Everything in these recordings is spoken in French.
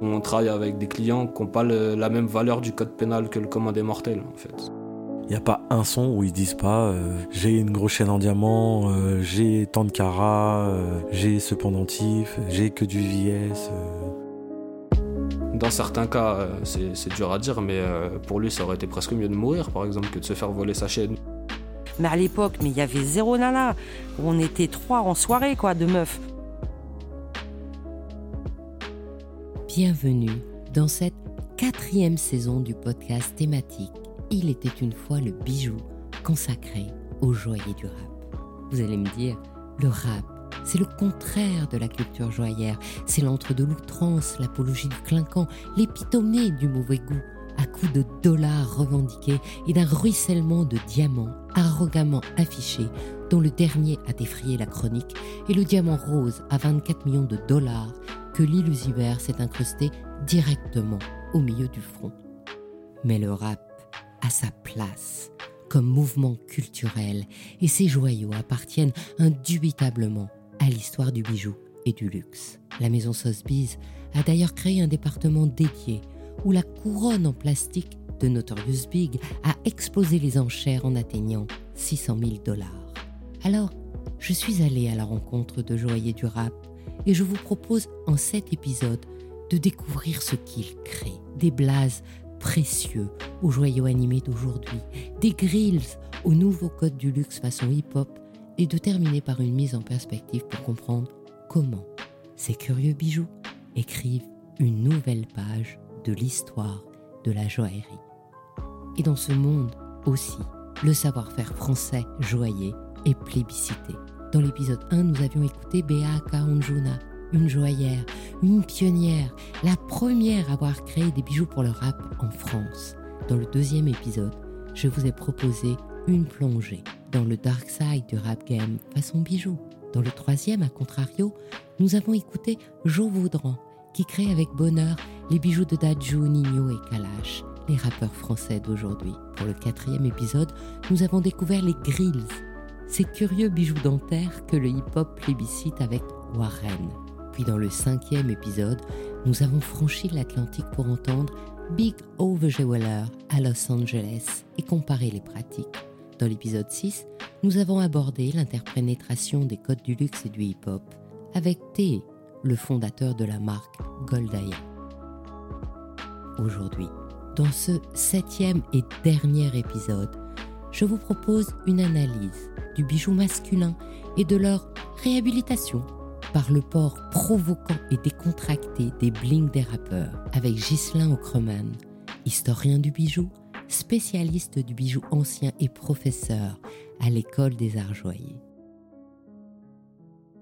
On travaille avec des clients qui n'ont pas la même valeur du code pénal que le commun des mortels, en fait. Il n'y a pas un son où ils disent pas euh, j'ai une grosse chaîne en diamant, euh, j'ai tant de carats, euh, j'ai ce pendentif, j'ai que du VS. Dans certains cas, c'est dur à dire, mais pour lui, ça aurait été presque mieux de mourir, par exemple, que de se faire voler sa chaîne. Mais à l'époque, mais il y avait zéro nana. On était trois en soirée, quoi, de meufs. Bienvenue dans cette quatrième saison du podcast thématique Il était une fois le bijou consacré aux joailliers du rap. Vous allez me dire, le rap, c'est le contraire de la culture joaillère. C'est l'entre de l'outrance, l'apologie du clinquant, l'épitome du mauvais goût, à coups de dollars revendiqués et d'un ruissellement de diamants arrogamment affichés, dont le dernier a défrayé la chronique, et le diamant rose à 24 millions de dollars que l'illusiver s'est incrusté directement au milieu du front. Mais le rap a sa place comme mouvement culturel et ses joyaux appartiennent indubitablement à l'histoire du bijou et du luxe. La maison Sotheby's a d'ailleurs créé un département dédié où la couronne en plastique de Notorious Big a explosé les enchères en atteignant 600 000 dollars. Alors, je suis allée à la rencontre de joailliers du rap et je vous propose en cet épisode de découvrir ce qu'il crée. Des blazes précieux aux joyaux animés d'aujourd'hui, des grills au nouveau code du luxe façon hip-hop et de terminer par une mise en perspective pour comprendre comment ces curieux bijoux écrivent une nouvelle page de l'histoire de la joaillerie. Et dans ce monde aussi, le savoir-faire français joaillier est plébiscité. Dans l'épisode 1, nous avions écouté Bea Kaonjuna, une joaillère, une pionnière, la première à avoir créé des bijoux pour le rap en France. Dans le deuxième épisode, je vous ai proposé une plongée dans le dark side du rap game façon bijoux. Dans le troisième, à contrario, nous avons écouté Jo Vaudran, qui crée avec bonheur les bijoux de Dajou, Nino et Kalash, les rappeurs français d'aujourd'hui. Pour le quatrième épisode, nous avons découvert les Grills, ces curieux bijoux dentaires que le hip-hop plébiscite avec Warren. Puis dans le cinquième épisode, nous avons franchi l'Atlantique pour entendre Big Ove Jeweler à Los Angeles et comparer les pratiques. Dans l'épisode 6, nous avons abordé l'interprénétration des codes du luxe et du hip-hop avec T, le fondateur de la marque Goldaya. Aujourd'hui, dans ce septième et dernier épisode, je vous propose une analyse du bijou masculin et de leur réhabilitation par le port provoquant et décontracté des blings des rappeurs avec Ghislain Ocreman, historien du bijou, spécialiste du bijou ancien et professeur à l'école des arts joyeux.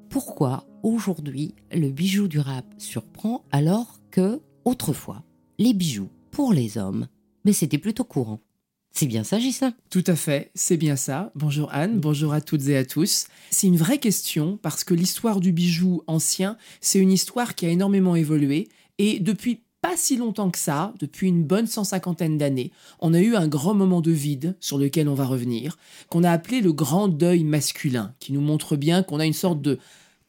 Pourquoi aujourd'hui le bijou du rap surprend alors que autrefois les bijoux pour les hommes, mais c'était plutôt courant? C'est bien ça, Gislain Tout à fait, c'est bien ça. Bonjour Anne, bonjour à toutes et à tous. C'est une vraie question parce que l'histoire du bijou ancien, c'est une histoire qui a énormément évolué et depuis pas si longtemps que ça, depuis une bonne cent cinquantaine d'années, on a eu un grand moment de vide sur lequel on va revenir, qu'on a appelé le grand deuil masculin, qui nous montre bien qu'on a une sorte de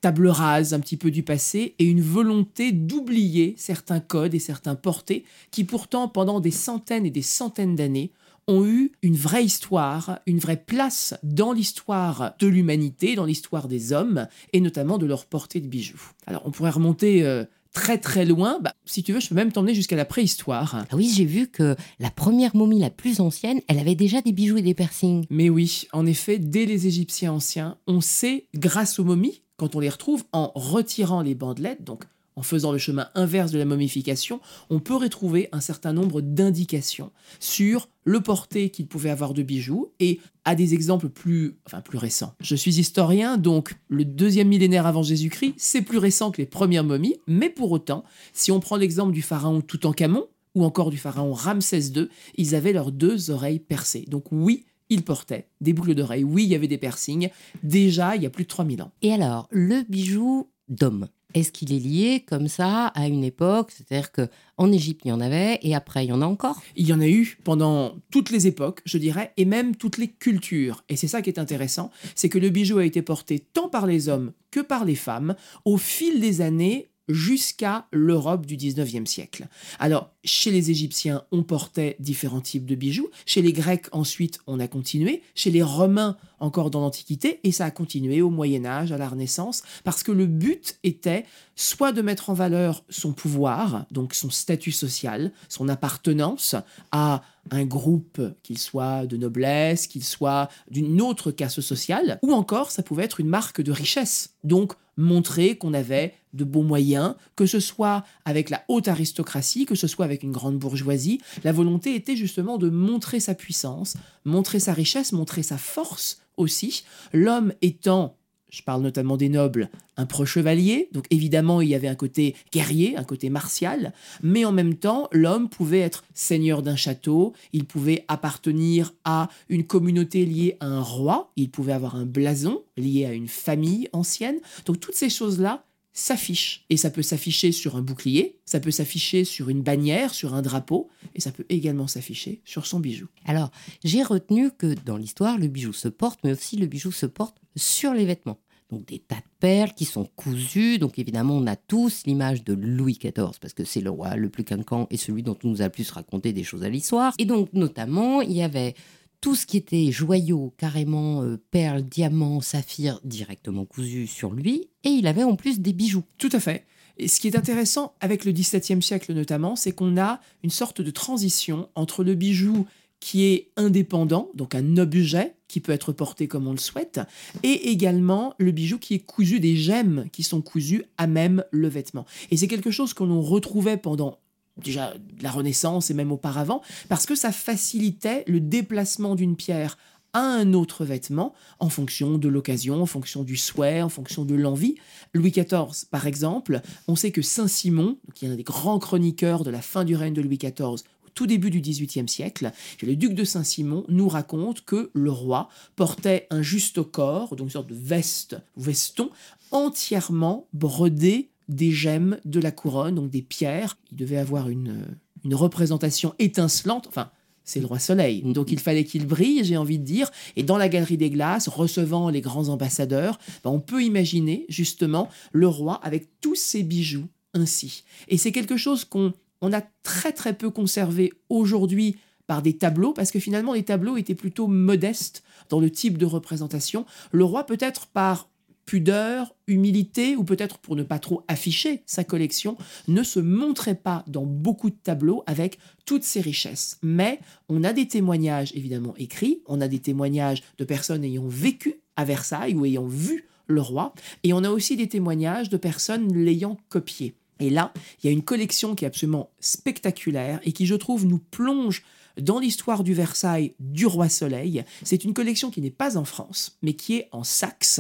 table rase un petit peu du passé et une volonté d'oublier certains codes et certains portés qui pourtant pendant des centaines et des centaines d'années ont eu une vraie histoire, une vraie place dans l'histoire de l'humanité, dans l'histoire des hommes, et notamment de leur portée de bijoux. Alors on pourrait remonter euh, très très loin, bah, si tu veux, je peux même t'emmener jusqu'à la préhistoire. Ah oui, j'ai vu que la première momie la plus ancienne, elle avait déjà des bijoux et des piercings. Mais oui, en effet, dès les Égyptiens anciens, on sait, grâce aux momies, quand on les retrouve, en retirant les bandelettes, donc en faisant le chemin inverse de la momification, on peut retrouver un certain nombre d'indications sur le porté qu'il pouvait avoir de bijoux et à des exemples plus, récents. Je suis historien, donc le deuxième millénaire avant Jésus-Christ, c'est plus récent que les premières momies, mais pour autant, si on prend l'exemple du pharaon Toutankhamon ou encore du pharaon Ramsès II, ils avaient leurs deux oreilles percées. Donc oui, ils portaient des boucles d'oreilles. Oui, il y avait des piercings. Déjà, il y a plus de 3000 ans. Et alors, le bijou d'homme? Est-ce qu'il est lié comme ça à une époque? C'est-à-dire que en Égypte, il y en avait et après, il y en a encore? Il y en a eu pendant toutes les époques, je dirais, et même toutes les cultures. Et c'est ça qui est intéressant, c'est que le bijou a été porté tant par les hommes que par les femmes au fil des années jusqu'à l'Europe du 19e siècle. Alors, chez les Égyptiens, on portait différents types de bijoux, chez les Grecs ensuite, on a continué, chez les Romains encore dans l'Antiquité, et ça a continué au Moyen Âge, à la Renaissance, parce que le but était soit de mettre en valeur son pouvoir, donc son statut social, son appartenance à un groupe, qu'il soit de noblesse, qu'il soit d'une autre casse sociale, ou encore ça pouvait être une marque de richesse. Donc montrer qu'on avait de beaux moyens, que ce soit avec la haute aristocratie, que ce soit avec une grande bourgeoisie. La volonté était justement de montrer sa puissance, montrer sa richesse, montrer sa force aussi. L'homme étant je parle notamment des nobles, un pro-chevalier, donc évidemment il y avait un côté guerrier, un côté martial, mais en même temps l'homme pouvait être seigneur d'un château, il pouvait appartenir à une communauté liée à un roi, il pouvait avoir un blason lié à une famille ancienne, donc toutes ces choses-là s'affiche. Et ça peut s'afficher sur un bouclier, ça peut s'afficher sur une bannière, sur un drapeau, et ça peut également s'afficher sur son bijou. Alors, j'ai retenu que dans l'histoire, le bijou se porte, mais aussi le bijou se porte sur les vêtements. Donc des tas de perles qui sont cousues. Donc évidemment, on a tous l'image de Louis XIV parce que c'est le roi le plus quinquant et celui dont on nous a le plus raconté des choses à l'histoire. Et donc notamment, il y avait tout ce qui était joyaux, carrément euh, perles, diamants, saphirs, directement cousus sur lui, et il avait en plus des bijoux. Tout à fait. Et ce qui est intéressant avec le XVIIe siècle notamment, c'est qu'on a une sorte de transition entre le bijou qui est indépendant, donc un objet qui peut être porté comme on le souhaite, et également le bijou qui est cousu, des gemmes qui sont cousues à même le vêtement. Et c'est quelque chose que l'on retrouvait pendant déjà la Renaissance et même auparavant, parce que ça facilitait le déplacement d'une pierre à un autre vêtement en fonction de l'occasion, en fonction du souhait, en fonction de l'envie. Louis XIV, par exemple, on sait que Saint-Simon, qui est un des grands chroniqueurs de la fin du règne de Louis XIV, tout début du XVIIIe siècle, le duc de Saint-Simon nous raconte que le roi portait un juste corps, donc une sorte de veste, veston, entièrement brodé des gemmes de la couronne, donc des pierres. Il devait avoir une, une représentation étincelante, enfin, c'est le roi soleil. Mm. Donc il fallait qu'il brille, j'ai envie de dire. Et dans la galerie des glaces, recevant les grands ambassadeurs, ben, on peut imaginer justement le roi avec tous ses bijoux ainsi. Et c'est quelque chose qu'on on a très très peu conservé aujourd'hui par des tableaux, parce que finalement les tableaux étaient plutôt modestes dans le type de représentation. Le roi peut-être par pudeur, humilité, ou peut-être pour ne pas trop afficher sa collection, ne se montrait pas dans beaucoup de tableaux avec toutes ses richesses. Mais on a des témoignages évidemment écrits, on a des témoignages de personnes ayant vécu à Versailles ou ayant vu le roi, et on a aussi des témoignages de personnes l'ayant copié. Et là, il y a une collection qui est absolument spectaculaire et qui, je trouve, nous plonge dans l'histoire du Versailles du roi Soleil. C'est une collection qui n'est pas en France, mais qui est en Saxe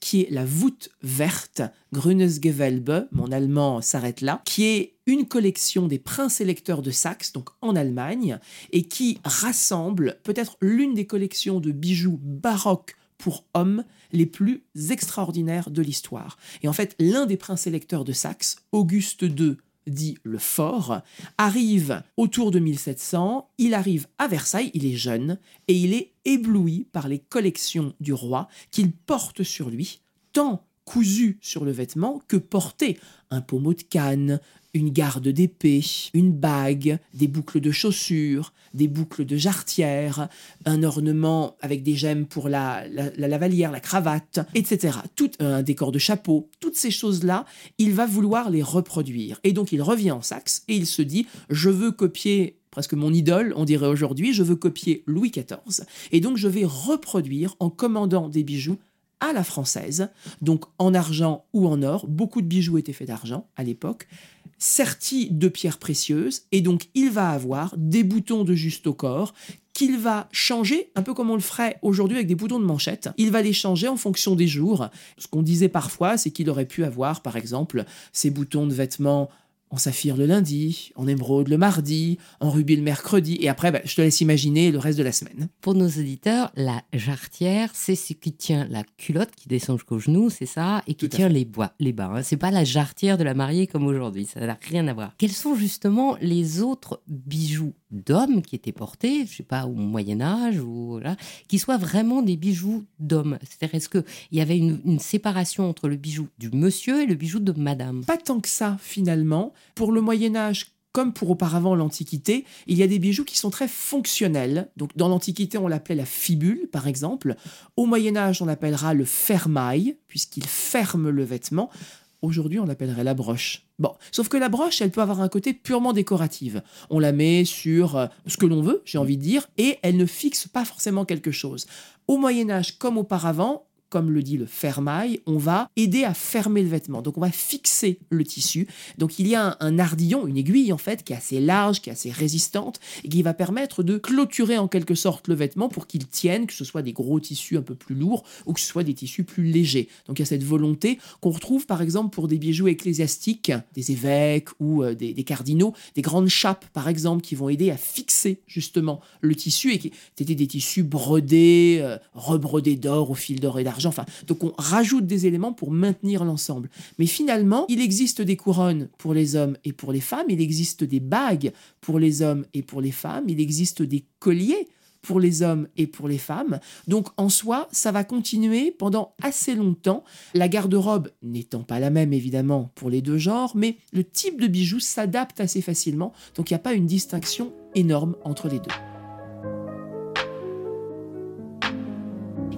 qui est la voûte verte, Grünes Gewölbe, mon allemand s'arrête là, qui est une collection des princes électeurs de Saxe, donc en Allemagne, et qui rassemble peut-être l'une des collections de bijoux baroques pour hommes les plus extraordinaires de l'histoire. Et en fait, l'un des princes électeurs de Saxe, Auguste II dit le fort, arrive autour de 1700, il arrive à Versailles, il est jeune, et il est ébloui par les collections du roi qu'il porte sur lui, tant cousu sur le vêtement que porté. Un pommeau de canne, une garde d'épée, une bague, des boucles de chaussures, des boucles de jarretière, un ornement avec des gemmes pour la, la, la lavalière, la cravate, etc. Tout un décor de chapeau, toutes ces choses-là, il va vouloir les reproduire. Et donc il revient en Saxe et il se dit, je veux copier presque mon idole, on dirait aujourd'hui, je veux copier Louis XIV. Et donc je vais reproduire en commandant des bijoux à la française, donc en argent ou en or. Beaucoup de bijoux étaient faits d'argent à l'époque sertis de pierres précieuses, et donc il va avoir des boutons de juste au corps qu'il va changer, un peu comme on le ferait aujourd'hui avec des boutons de manchette. Il va les changer en fonction des jours. Ce qu'on disait parfois, c'est qu'il aurait pu avoir, par exemple, ces boutons de vêtements en saphir le lundi, en émeraude le mardi, en rubis le mercredi, et après, bah, je te laisse imaginer le reste de la semaine. Pour nos auditeurs, la jarretière, c'est ce qui tient la culotte qui descend jusqu'au genou, c'est ça, et qui tient les, bois, les bas. hein. C'est pas la jarretière de la mariée comme aujourd'hui, ça n'a rien à voir. Quels sont justement les autres bijoux d'hommes qui étaient portés, je sais pas, au Moyen Âge, ou voilà, qui soient vraiment des bijoux d'hommes? C'est-à-dire, est-ce qu'il y avait une, une séparation entre le bijou du monsieur et le bijou de madame? Pas tant que ça, finalement. Pour le Moyen Âge, comme pour auparavant l'Antiquité, il y a des bijoux qui sont très fonctionnels. Dans l'Antiquité, on l'appelait la fibule, par exemple. Au Moyen Âge, on l'appellera le fermail, puisqu'il ferme le vêtement. Aujourd'hui, on l'appellerait la broche. Bon, sauf que la broche, elle peut avoir un côté purement décoratif. On la met sur euh, ce que l'on veut, j'ai envie de dire, et elle ne fixe pas forcément quelque chose. Au Moyen Âge, comme auparavant, comme le dit le fermail, on va aider à fermer le vêtement. Donc on va fixer le tissu. Donc il y a un, ardillon, une aiguille en fait, qui est assez large, qui est assez résistante, et qui va permettre de clôturer en quelque sorte le vêtement pour qu'il tienne, que ce soit des gros tissus un peu plus lourds ou que ce soit des tissus plus légers. Donc il y a cette volonté qu'on retrouve par exemple pour des bijoux ecclésiastiques, des évêques ou euh, des, des cardinaux, des grandes chapes par exemple, qui vont aider à fixer justement le tissu et qui étaient des tissus brodés, euh, rebrodés d'or au fil d'or et d'argent. Enfin, donc on rajoute des éléments pour maintenir l'ensemble. Mais finalement, il existe des couronnes pour les hommes et pour les femmes, il existe des bagues pour les hommes et pour les femmes, il existe des colliers pour les hommes et pour les femmes. Donc en soi, ça va continuer pendant assez longtemps. La garde-robe n'étant pas la même évidemment pour les deux genres, mais le type de bijoux s'adapte assez facilement. Donc il n'y a pas une distinction énorme entre les deux.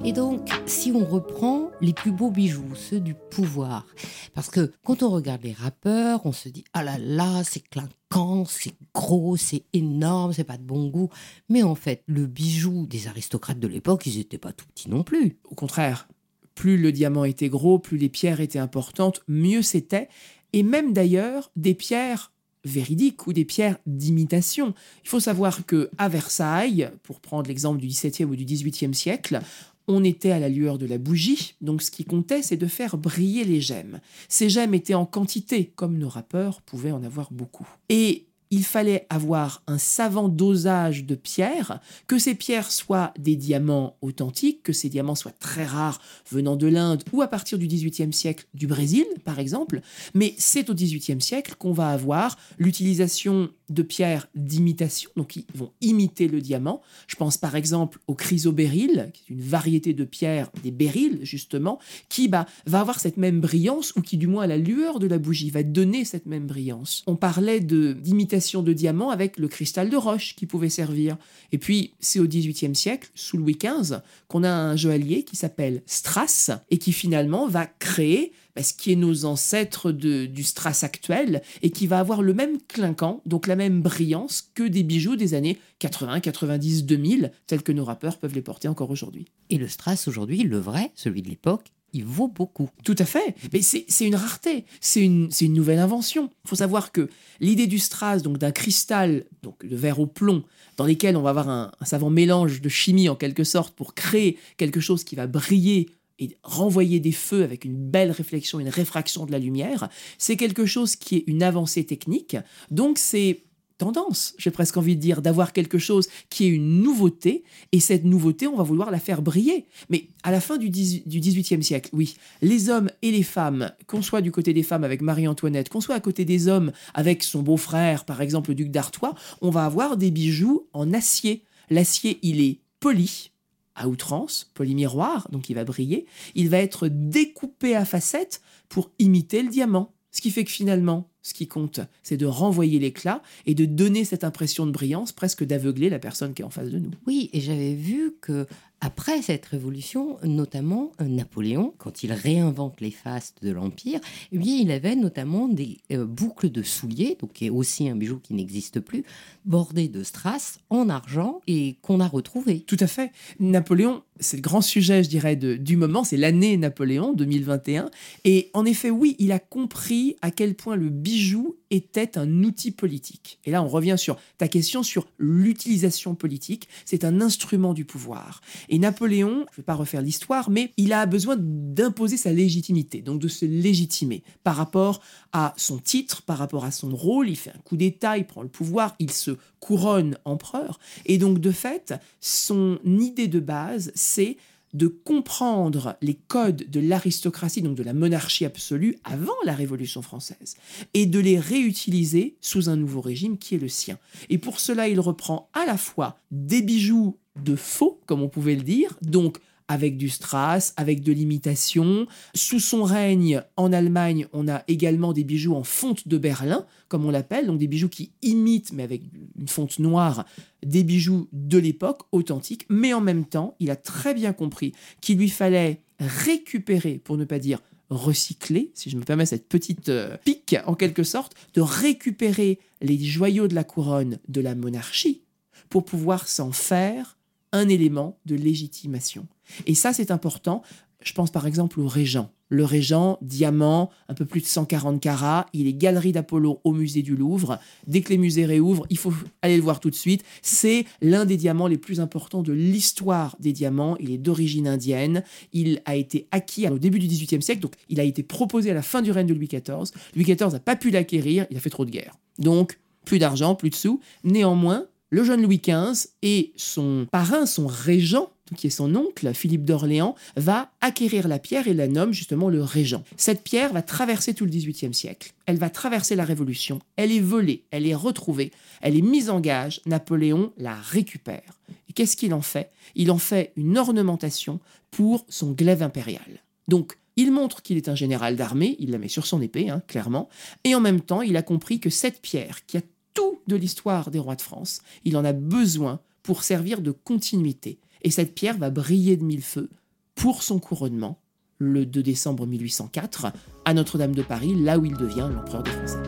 Et donc, si on reprend les plus beaux bijoux, ceux du pouvoir, parce que quand on regarde les rappeurs, on se dit ah là là, c'est clinquant, c'est gros, c'est énorme, c'est pas de bon goût. Mais en fait, le bijou des aristocrates de l'époque, ils n'étaient pas tout petits non plus. Au contraire, plus le diamant était gros, plus les pierres étaient importantes, mieux c'était. Et même d'ailleurs, des pierres véridiques ou des pierres d'imitation. Il faut savoir que à Versailles, pour prendre l'exemple du XVIIe ou du XVIIIe siècle, on était à la lueur de la bougie, donc ce qui comptait, c'est de faire briller les gemmes. Ces gemmes étaient en quantité, comme nos rappeurs pouvaient en avoir beaucoup. Et il fallait avoir un savant dosage de pierres, que ces pierres soient des diamants authentiques, que ces diamants soient très rares venant de l'Inde ou à partir du XVIIIe siècle du Brésil, par exemple. Mais c'est au XVIIIe siècle qu'on va avoir l'utilisation de pierres d'imitation, donc qui vont imiter le diamant. Je pense par exemple au chrysobéryl, qui est une variété de pierres, des béryls justement, qui bah, va avoir cette même brillance, ou qui du moins la lueur de la bougie va donner cette même brillance. On parlait de d'imitation de diamants avec le cristal de roche qui pouvait servir. Et puis c'est au XVIIIe siècle, sous Louis XV, qu'on a un joaillier qui s'appelle Strass, et qui finalement va créer bah, ce qui est nos ancêtres de- du strass actuel et qui va avoir le même clinquant, donc la même brillance que des bijoux des années 80, 90, 2000, tels que nos rappeurs peuvent les porter encore aujourd'hui. Et le strass aujourd'hui, le vrai, celui de l'époque, il vaut beaucoup. Tout à fait. Mais c'est une rareté. C'est une, une nouvelle invention. Il faut savoir que l'idée du strass, donc d'un cristal, donc de verre au plomb, dans lesquels on va avoir un, un savant mélange de chimie en quelque sorte pour créer quelque chose qui va briller et renvoyer des feux avec une belle réflexion, une réfraction de la lumière, c'est quelque chose qui est une avancée technique. Donc c'est tendance, j'ai presque envie de dire, d'avoir quelque chose qui est une nouveauté, et cette nouveauté, on va vouloir la faire briller. Mais à la fin du, 10 du 18e siècle, oui, les hommes et les femmes, qu'on soit du côté des femmes avec Marie-Antoinette, qu'on soit à côté des hommes avec son beau-frère, par exemple le duc d'Artois, on va avoir des bijoux en acier. L'acier, il est poli, à outrance, polymiroir, donc il va briller, il va être découpé à facettes pour imiter le diamant. Ce qui fait que finalement, ce qui compte, c'est de renvoyer l'éclat et de donner cette impression de brillance, presque d'aveugler la personne qui est en face de nous. Oui, et j'avais vu que après cette révolution, notamment euh, Napoléon, quand il réinvente les fastes de l'Empire, eh il avait notamment des euh, boucles de souliers, donc qui est aussi un bijou qui n'existe plus, bordées de strass en argent et qu'on a retrouvé. Tout à fait. Napoléon, c'est le grand sujet, je dirais, du moment, c'est l'année Napoléon 2021. Et en effet, oui, il a compris à quel point le bijou était un outil politique. Et là, on revient sur ta question sur l'utilisation politique. C'est un instrument du pouvoir. Et Napoléon, je ne vais pas refaire l'histoire, mais il a besoin d'imposer sa légitimité, donc de se légitimer par rapport à son titre, par rapport à son rôle. Il fait un coup d'État, il prend le pouvoir, il se couronne empereur. Et donc, de fait, son idée de base, c'est de comprendre les codes de l'aristocratie, donc de la monarchie absolue, avant la Révolution française, et de les réutiliser sous un nouveau régime qui est le sien. Et pour cela, il reprend à la fois des bijoux de faux, comme on pouvait le dire, donc avec du strass, avec de l'imitation. Sous son règne, en Allemagne, on a également des bijoux en fonte de Berlin, comme on l'appelle, donc des bijoux qui imitent, mais avec une fonte noire, des bijoux de l'époque, authentiques. Mais en même temps, il a très bien compris qu'il lui fallait récupérer, pour ne pas dire recycler, si je me permets cette petite euh, pique en quelque sorte, de récupérer les joyaux de la couronne de la monarchie pour pouvoir s'en faire un élément de légitimation. Et ça, c'est important. Je pense par exemple au Régent. Le Régent, diamant, un peu plus de 140 carats, il est galerie d'Apollo au musée du Louvre. Dès que les musées réouvrent, il faut aller le voir tout de suite. C'est l'un des diamants les plus importants de l'histoire des diamants. Il est d'origine indienne. Il a été acquis au début du XVIIIe siècle, donc il a été proposé à la fin du règne de Louis XIV. Louis XIV n'a pas pu l'acquérir, il a fait trop de guerre. Donc, plus d'argent, plus de sous. Néanmoins, le jeune Louis XV et son parrain, son régent, qui est son oncle, Philippe d'Orléans, va acquérir la pierre et la nomme justement le régent. Cette pierre va traverser tout le XVIIIe siècle. Elle va traverser la Révolution. Elle est volée, elle est retrouvée, elle est mise en gage. Napoléon la récupère. Et qu'est-ce qu'il en fait? Il en fait une ornementation pour son glaive impérial. Donc, il montre qu'il est un général d'armée, il la met sur son épée, hein, clairement, et en même temps, il a compris que cette pierre, qui a de l'histoire des rois de France, il en a besoin pour servir de continuité. Et cette pierre va briller de mille feux pour son couronnement, le 2 décembre 1804, à Notre-Dame de Paris, là où il devient l'empereur des Français.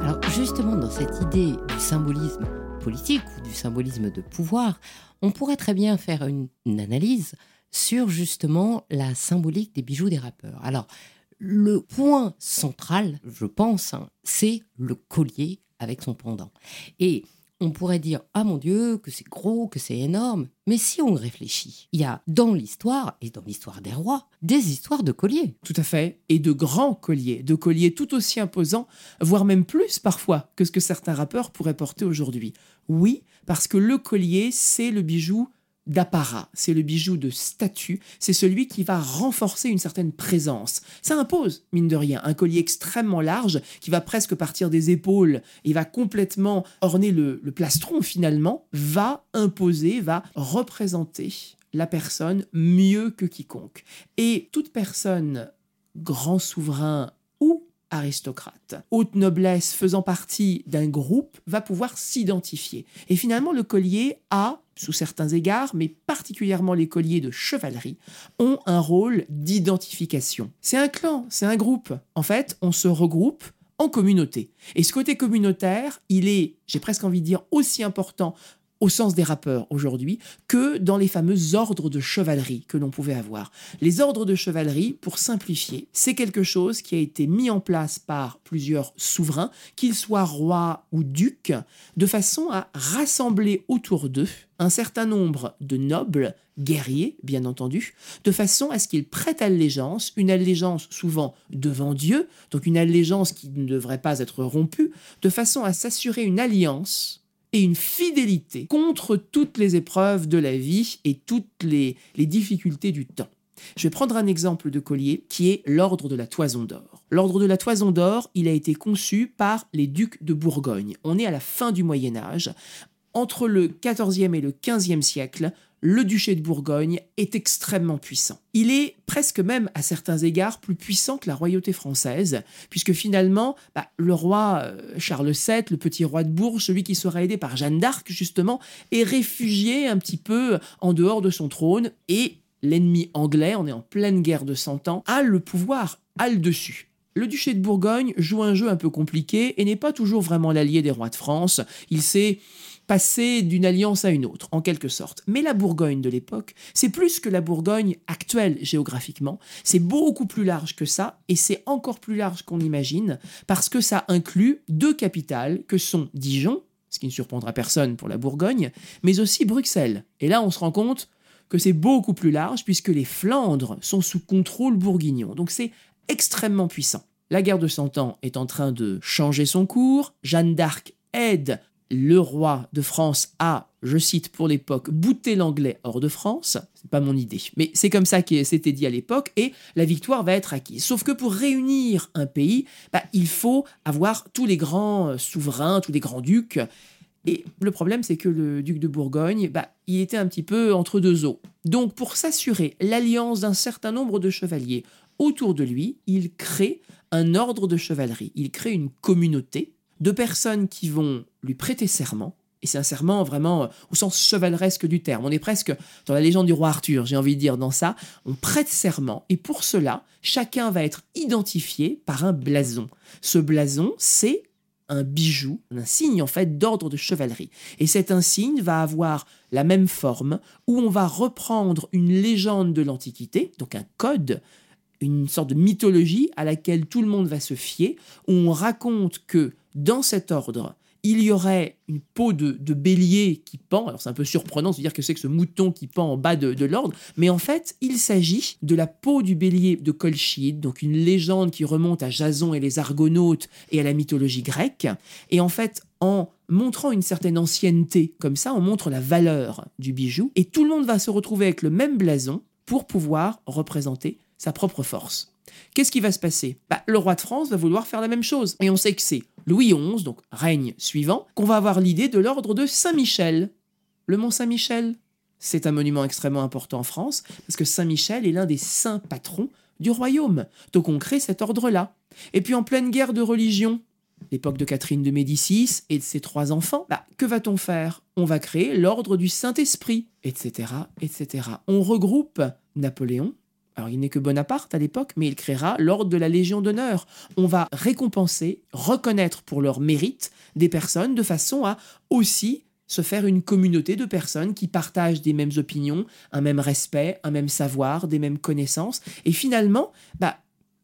Alors justement, dans cette idée du symbolisme politique ou du symbolisme de pouvoir, on pourrait très bien faire une, analyse sur justement la symbolique des bijoux des rappeurs. Alors, le point central, je pense, hein, c'est le collier avec son pendant. Et on pourrait dire ah mon Dieu que c'est gros, que c'est énorme. Mais si on réfléchit, il y a dans l'histoire et dans l'histoire des rois des histoires de colliers. Tout à fait, et de grands colliers, de colliers tout aussi imposants, voire même plus parfois que ce que certains rappeurs pourraient porter aujourd'hui. Oui, parce que le collier, c'est le bijou d'apparat, c'est le bijou de statut, c'est celui qui va renforcer une certaine présence. Ça impose, mine de rien, un collier extrêmement large qui va presque partir des épaules et va complètement orner le, plastron finalement, va imposer, va représenter la personne mieux que quiconque. Et toute personne, grand souverain ou aristocrate, haute noblesse faisant partie d'un groupe, va pouvoir s'identifier. Et finalement, le collier a, sous certains égards, mais particulièrement les colliers de chevalerie, ont un rôle d'identification. C'est un clan, c'est un groupe. En fait, on se regroupe en communauté. Et ce côté communautaire, il est, j'ai presque envie de dire, aussi important au sens des rappeurs aujourd'hui, que dans les fameux ordres de chevalerie que l'on pouvait avoir. Les ordres de chevalerie, pour simplifier, c'est quelque chose qui a été mis en place par plusieurs souverains, qu'ils soient rois ou ducs, de façon à rassembler autour d'eux un certain nombre de nobles, guerriers bien entendu, de façon à ce qu'ils prêtent allégeance, une allégeance souvent devant Dieu, donc une allégeance qui ne devrait pas être rompue, de façon à s'assurer une alliance une fidélité contre toutes les épreuves de la vie et toutes les, les difficultés du temps. Je vais prendre un exemple de collier qui est l'ordre de la toison d'or. L'ordre de la toison d'or, il a été conçu par les ducs de Bourgogne. On est à la fin du Moyen Âge. Entre le XIVe et le XVe siècle, le duché de Bourgogne est extrêmement puissant. Il est presque même à certains égards plus puissant que la royauté française, puisque finalement, bah, le roi euh, Charles VII, le petit roi de Bourges, celui qui sera aidé par Jeanne d'Arc justement, est réfugié un petit peu en dehors de son trône, et l'ennemi anglais, on est en pleine guerre de Cent Ans, a le pouvoir, a le dessus. Le duché de Bourgogne joue un jeu un peu compliqué et n'est pas toujours vraiment l'allié des rois de France. Il sait passer d'une alliance à une autre, en quelque sorte. Mais la Bourgogne de l'époque, c'est plus que la Bourgogne actuelle géographiquement, c'est beaucoup plus large que ça, et c'est encore plus large qu'on imagine, parce que ça inclut deux capitales que sont Dijon, ce qui ne surprendra personne pour la Bourgogne, mais aussi Bruxelles. Et là, on se rend compte que c'est beaucoup plus large, puisque les Flandres sont sous contrôle bourguignon. Donc c'est extrêmement puissant. La guerre de Cent Ans est en train de changer son cours. Jeanne d'Arc aide le roi de France à, je cite pour l'époque, bouter l'anglais hors de France. C'est pas mon idée, mais c'est comme ça que c'était dit à l'époque et la victoire va être acquise. Sauf que pour réunir un pays, bah, il faut avoir tous les grands souverains, tous les grands ducs. Et le problème, c'est que le duc de Bourgogne, bah, il était un petit peu entre deux eaux. Donc, pour s'assurer l'alliance d'un certain nombre de chevaliers autour de lui, il crée un ordre de chevalerie. Il crée une communauté de personnes qui vont lui prêter serment. Et c'est un serment vraiment euh, au sens chevaleresque du terme. On est presque dans la légende du roi Arthur, j'ai envie de dire dans ça. On prête serment et pour cela, chacun va être identifié par un blason. Ce blason, c'est un bijou, un signe en fait d'ordre de chevalerie. Et cet insigne va avoir la même forme où on va reprendre une légende de l'Antiquité, donc un code, une sorte de mythologie à laquelle tout le monde va se fier, où on raconte que dans cet ordre, il y aurait une peau de, bélier qui pend. Alors c'est un peu surprenant de se dire que c'est que ce mouton qui pend en bas de, l'ordre, mais en fait il s'agit de la peau du bélier de Colchide, donc une légende qui remonte à Jason et les Argonautes et à la mythologie grecque. Et en fait en montrant une certaine ancienneté comme ça, on montre la valeur du bijou et tout le monde va se retrouver avec le même blason pour pouvoir représenter sa propre force. Qu'est-ce qui va se passer? Bah, Le roi de France va vouloir faire la même chose. Et on sait que c'est Louis XI, donc règne suivant, qu'on va avoir l'idée de l'ordre de Saint-Michel. Le mont Saint-Michel, c'est un monument extrêmement important en France, parce que Saint-Michel est l'un des saints patrons du royaume. Donc on crée cet ordre-là. Et puis en pleine guerre de religion, l'époque de Catherine de Médicis et de ses trois enfants, bah, que va-t-on faire? On va créer l'ordre du Saint-Esprit, etc., etc. On regroupe Napoléon, alors il n'est que Bonaparte à l'époque, mais il créera l'ordre de la Légion d'honneur. On va récompenser, reconnaître pour leur mérite des personnes de façon à aussi se faire une communauté de personnes qui partagent des mêmes opinions, un même respect, un même savoir, des mêmes connaissances. Et finalement, bah,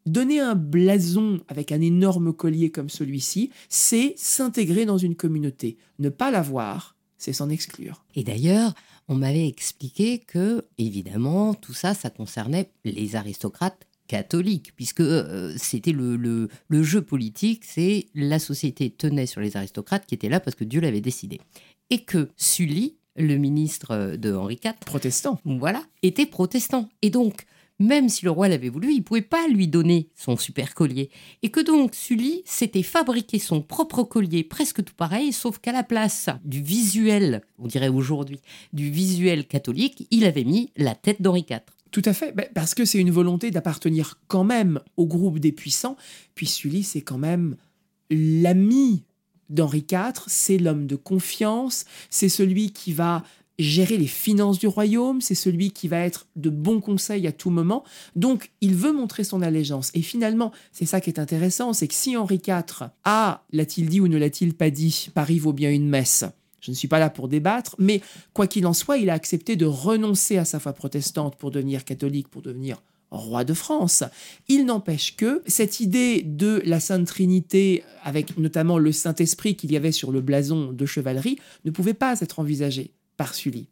donner un blason avec un énorme collier comme celui-ci, c'est s'intégrer dans une communauté. Ne pas l'avoir, c'est s'en exclure. Et d'ailleurs, on m'avait expliqué que, évidemment, tout ça, ça concernait les aristocrates catholiques, puisque euh, c'était le, jeu politique, c'est la société tenait sur les aristocrates qui étaient là parce que Dieu l'avait décidé. Et que Sully, le ministre de Henri IV, protestant, voilà, était protestant. Et donc, même si le roi l'avait voulu, il ne pouvait pas lui donner son super collier. Et que donc Sully s'était fabriqué son propre collier presque tout pareil, sauf qu'à la place du visuel, on dirait aujourd'hui, du visuel catholique, il avait mis la tête d'Henri IV. Tout à fait, ben, parce que c'est une volonté d'appartenir quand même au groupe des puissants, puis Sully c'est quand même l'ami d'Henri IV, c'est l'homme de confiance, c'est celui qui va gérer les finances du royaume, c'est celui qui va être de bons conseils à tout moment. Donc, il veut montrer son allégeance. Et finalement, c'est ça qui est intéressant, c'est que si Henri IV a, l'a-t-il dit ou ne l'a-t-il pas dit, Paris vaut bien une messe. Je ne suis pas là pour débattre, mais quoi qu'il en soit, il a accepté de renoncer à sa foi protestante pour devenir catholique, pour devenir roi de France. Il n'empêche que cette idée de la Sainte Trinité, avec notamment le Saint-Esprit qu'il y avait sur le blason de chevalerie, ne pouvait pas être envisagée.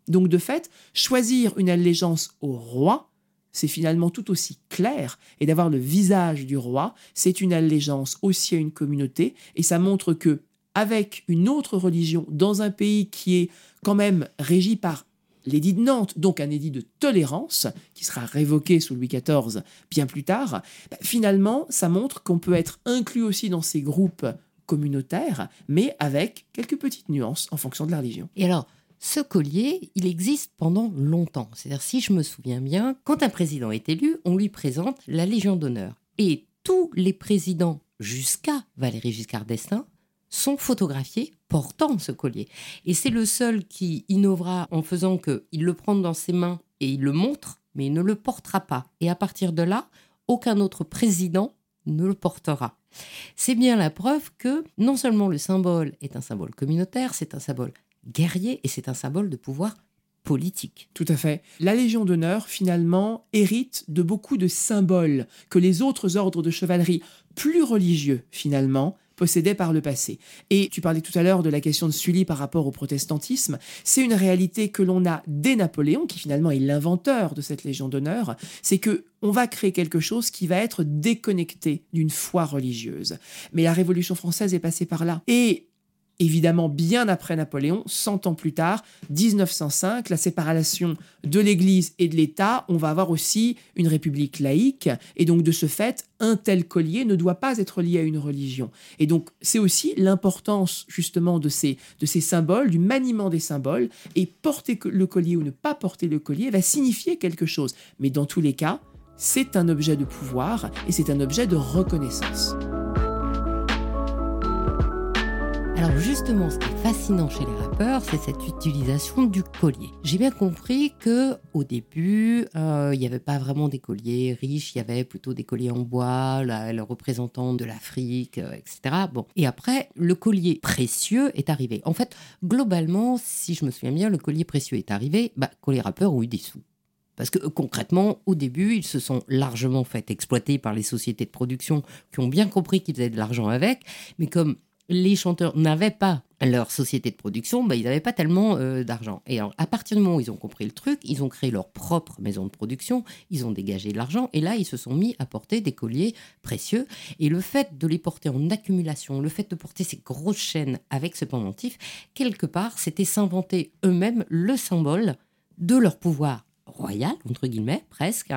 Donc de fait, choisir une allégeance au roi, c'est finalement tout aussi clair, et d'avoir le visage du roi, c'est une allégeance aussi à une communauté, et ça montre que avec une autre religion dans un pays qui est quand même régi par l'édit de Nantes, donc un édit de tolérance, qui sera révoqué sous Louis XIV bien plus tard, bah, finalement, ça montre qu'on peut être inclus aussi dans ces groupes communautaires, mais avec quelques petites nuances en fonction de la religion. Et alors, ce collier, il existe pendant longtemps. C'est-à-dire, si je me souviens bien, quand un président est élu, on lui présente la Légion d'honneur. Et tous les présidents jusqu'à Valéry Giscard d'Estaing sont photographiés portant ce collier. Et c'est le seul qui innovera en faisant qu'il le prenne dans ses mains et il le montre, mais il ne le portera pas. Et à partir de là, aucun autre président ne le portera. C'est bien la preuve que non seulement le symbole est un symbole communautaire, c'est un symbole guerrier et c'est un symbole de pouvoir politique. Tout à fait. La Légion d'honneur, finalement, hérite de beaucoup de symboles que les autres ordres de chevalerie, plus religieux, finalement, possédaient par le passé. Et tu parlais tout à l'heure de la question de Sully par rapport au protestantisme. C'est une réalité que l'on a dès Napoléon, qui finalement est l'inventeur de cette Légion d'honneur. C'est que on va créer quelque chose qui va être déconnecté d'une foi religieuse. Mais la Révolution française est passée par là. Et évidemment bien après Napoléon, 100 ans plus tard, 1905, la séparation de l'Église et de l'État, on va avoir aussi une république laïque, et donc de ce fait, un tel collier ne doit pas être lié à une religion. Et donc c'est aussi l'importance justement de ces, de ces symboles, du maniement des symboles, et porter le collier ou ne pas porter le collier va signifier quelque chose. Mais dans tous les cas, c'est un objet de pouvoir et c'est un objet de reconnaissance. Alors justement, ce qui est fascinant chez les rappeurs, c'est cette utilisation du collier. J'ai bien compris que au début, euh, il n'y avait pas vraiment des colliers riches, il y avait plutôt des colliers en bois, le représentant de l'Afrique, euh, etc. Bon, et après, le collier précieux est arrivé. En fait, globalement, si je me souviens bien, le collier précieux est arrivé bah, quand les rappeurs ont eu des sous. Parce que concrètement, au début, ils se sont largement fait exploiter par les sociétés de production qui ont bien compris qu'ils faisaient de l'argent avec, mais comme les chanteurs n'avaient pas leur société de production, bah, ils n'avaient pas tellement euh, d'argent. Et à partir du moment où ils ont compris le truc, ils ont créé leur propre maison de production, ils ont dégagé de l'argent, et là, ils se sont mis à porter des colliers précieux. Et le fait de les porter en accumulation, le fait de porter ces grosses chaînes avec ce pendentif, quelque part, c'était s'inventer eux-mêmes le symbole de leur pouvoir royal, entre guillemets, presque,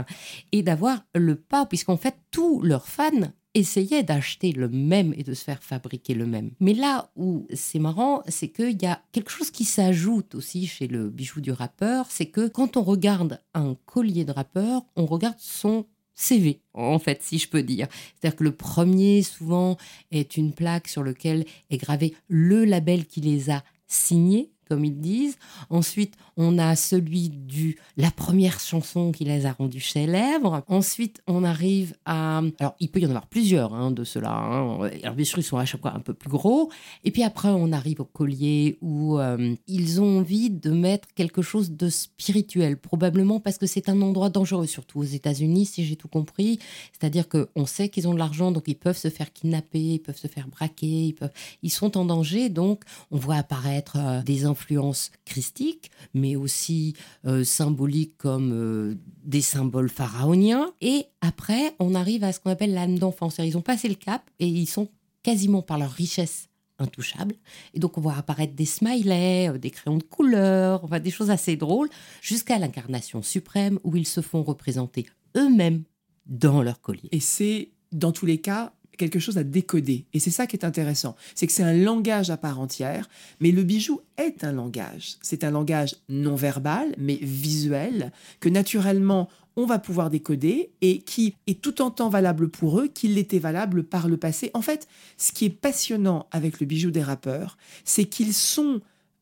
et d'avoir le pas, puisqu'en fait, tous leurs fans essayaient d'acheter le même et de se faire fabriquer le même. Mais là où c'est marrant, c'est qu'il y a quelque chose qui s'ajoute aussi chez le bijou du rappeur, c'est que quand on regarde un collier de rappeur, on regarde son CV, en fait, si je peux dire. C'est-à-dire que le premier, souvent, est une plaque sur laquelle est gravé le label qui les a signés, comme ils disent. Ensuite, on a celui du la première chanson qui les a rendus célèbres. Ensuite, on arrive à alors il peut y en avoir plusieurs hein, de ceux-là. Hein. Alors sont à chaque fois un peu plus gros. Et puis après, on arrive au collier où euh, ils ont envie de mettre quelque chose de spirituel, probablement parce que c'est un endroit dangereux, surtout aux États-Unis, si j'ai tout compris. C'est-à-dire que on sait qu'ils ont de l'argent, donc ils peuvent se faire kidnapper, ils peuvent se faire braquer, ils peuvent, ils sont en danger. Donc, on voit apparaître euh, des influences christiques, mais aussi euh, symboliques comme euh, des symboles pharaoniens. Et après, on arrive à ce qu'on appelle l'âme d'enfant. Ils ont passé le cap et ils sont quasiment par leur richesse intouchables. Et donc, on voit apparaître des smileys, euh, des crayons de couleur, enfin, des choses assez drôles, jusqu'à l'incarnation suprême où ils se font représenter eux-mêmes dans leur collier. Et c'est, dans tous les cas, quelque chose à décoder. Et c'est ça qui est intéressant. C'est que c'est un langage à part entière, mais le bijou est un langage. C'est un langage non verbal, mais visuel, que naturellement on va pouvoir décoder et qui est tout en temps valable pour eux qu'il était valable par le passé. En fait, ce qui est passionnant avec le bijou des rappeurs, c'est qu'ils sont,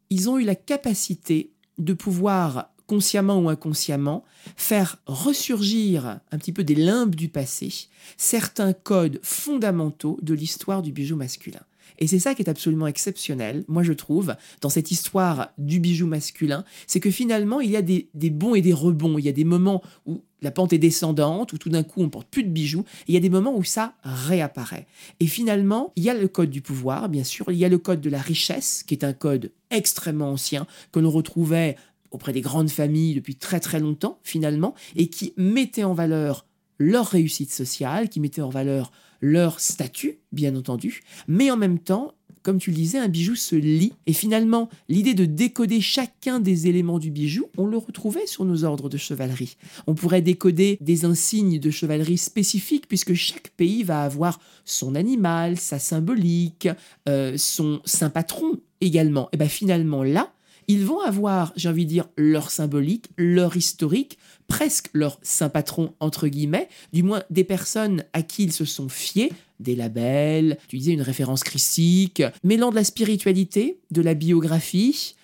ils ont eu la capacité de pouvoir consciemment ou inconsciemment, faire ressurgir un petit peu des limbes du passé certains codes fondamentaux de l'histoire du bijou masculin. Et c'est ça qui est absolument exceptionnel, moi je trouve, dans cette histoire du bijou masculin, c'est que finalement il y a des, bons et des rebonds, il y a des moments où la pente est descendante, où tout d'un coup on porte plus de bijoux, et il y a des moments où ça réapparaît. Et finalement, il y a le code du pouvoir, bien sûr, il y a le code de la richesse, qui est un code extrêmement ancien, que l'on retrouvait auprès des grandes familles depuis très très longtemps finalement, et qui mettaient en valeur leur réussite sociale, qui mettaient en valeur leur statut, bien entendu, mais en même temps, comme tu le disais, un bijou se lie. Et finalement, l'idée de décoder chacun des éléments du bijou, on le retrouvait sur nos ordres de chevalerie. On pourrait décoder des insignes de chevalerie spécifiques, puisque chaque pays va avoir son animal, sa symbolique, euh, son saint patron également. Et bien finalement, là, ils vont avoir, j'ai envie de dire, leur symbolique, leur historique, presque leur saint patron, entre guillemets, du moins des personnes à qui ils se sont fiés, des labels, tu disais une référence christique, mêlant de la spiritualité, de la biographie,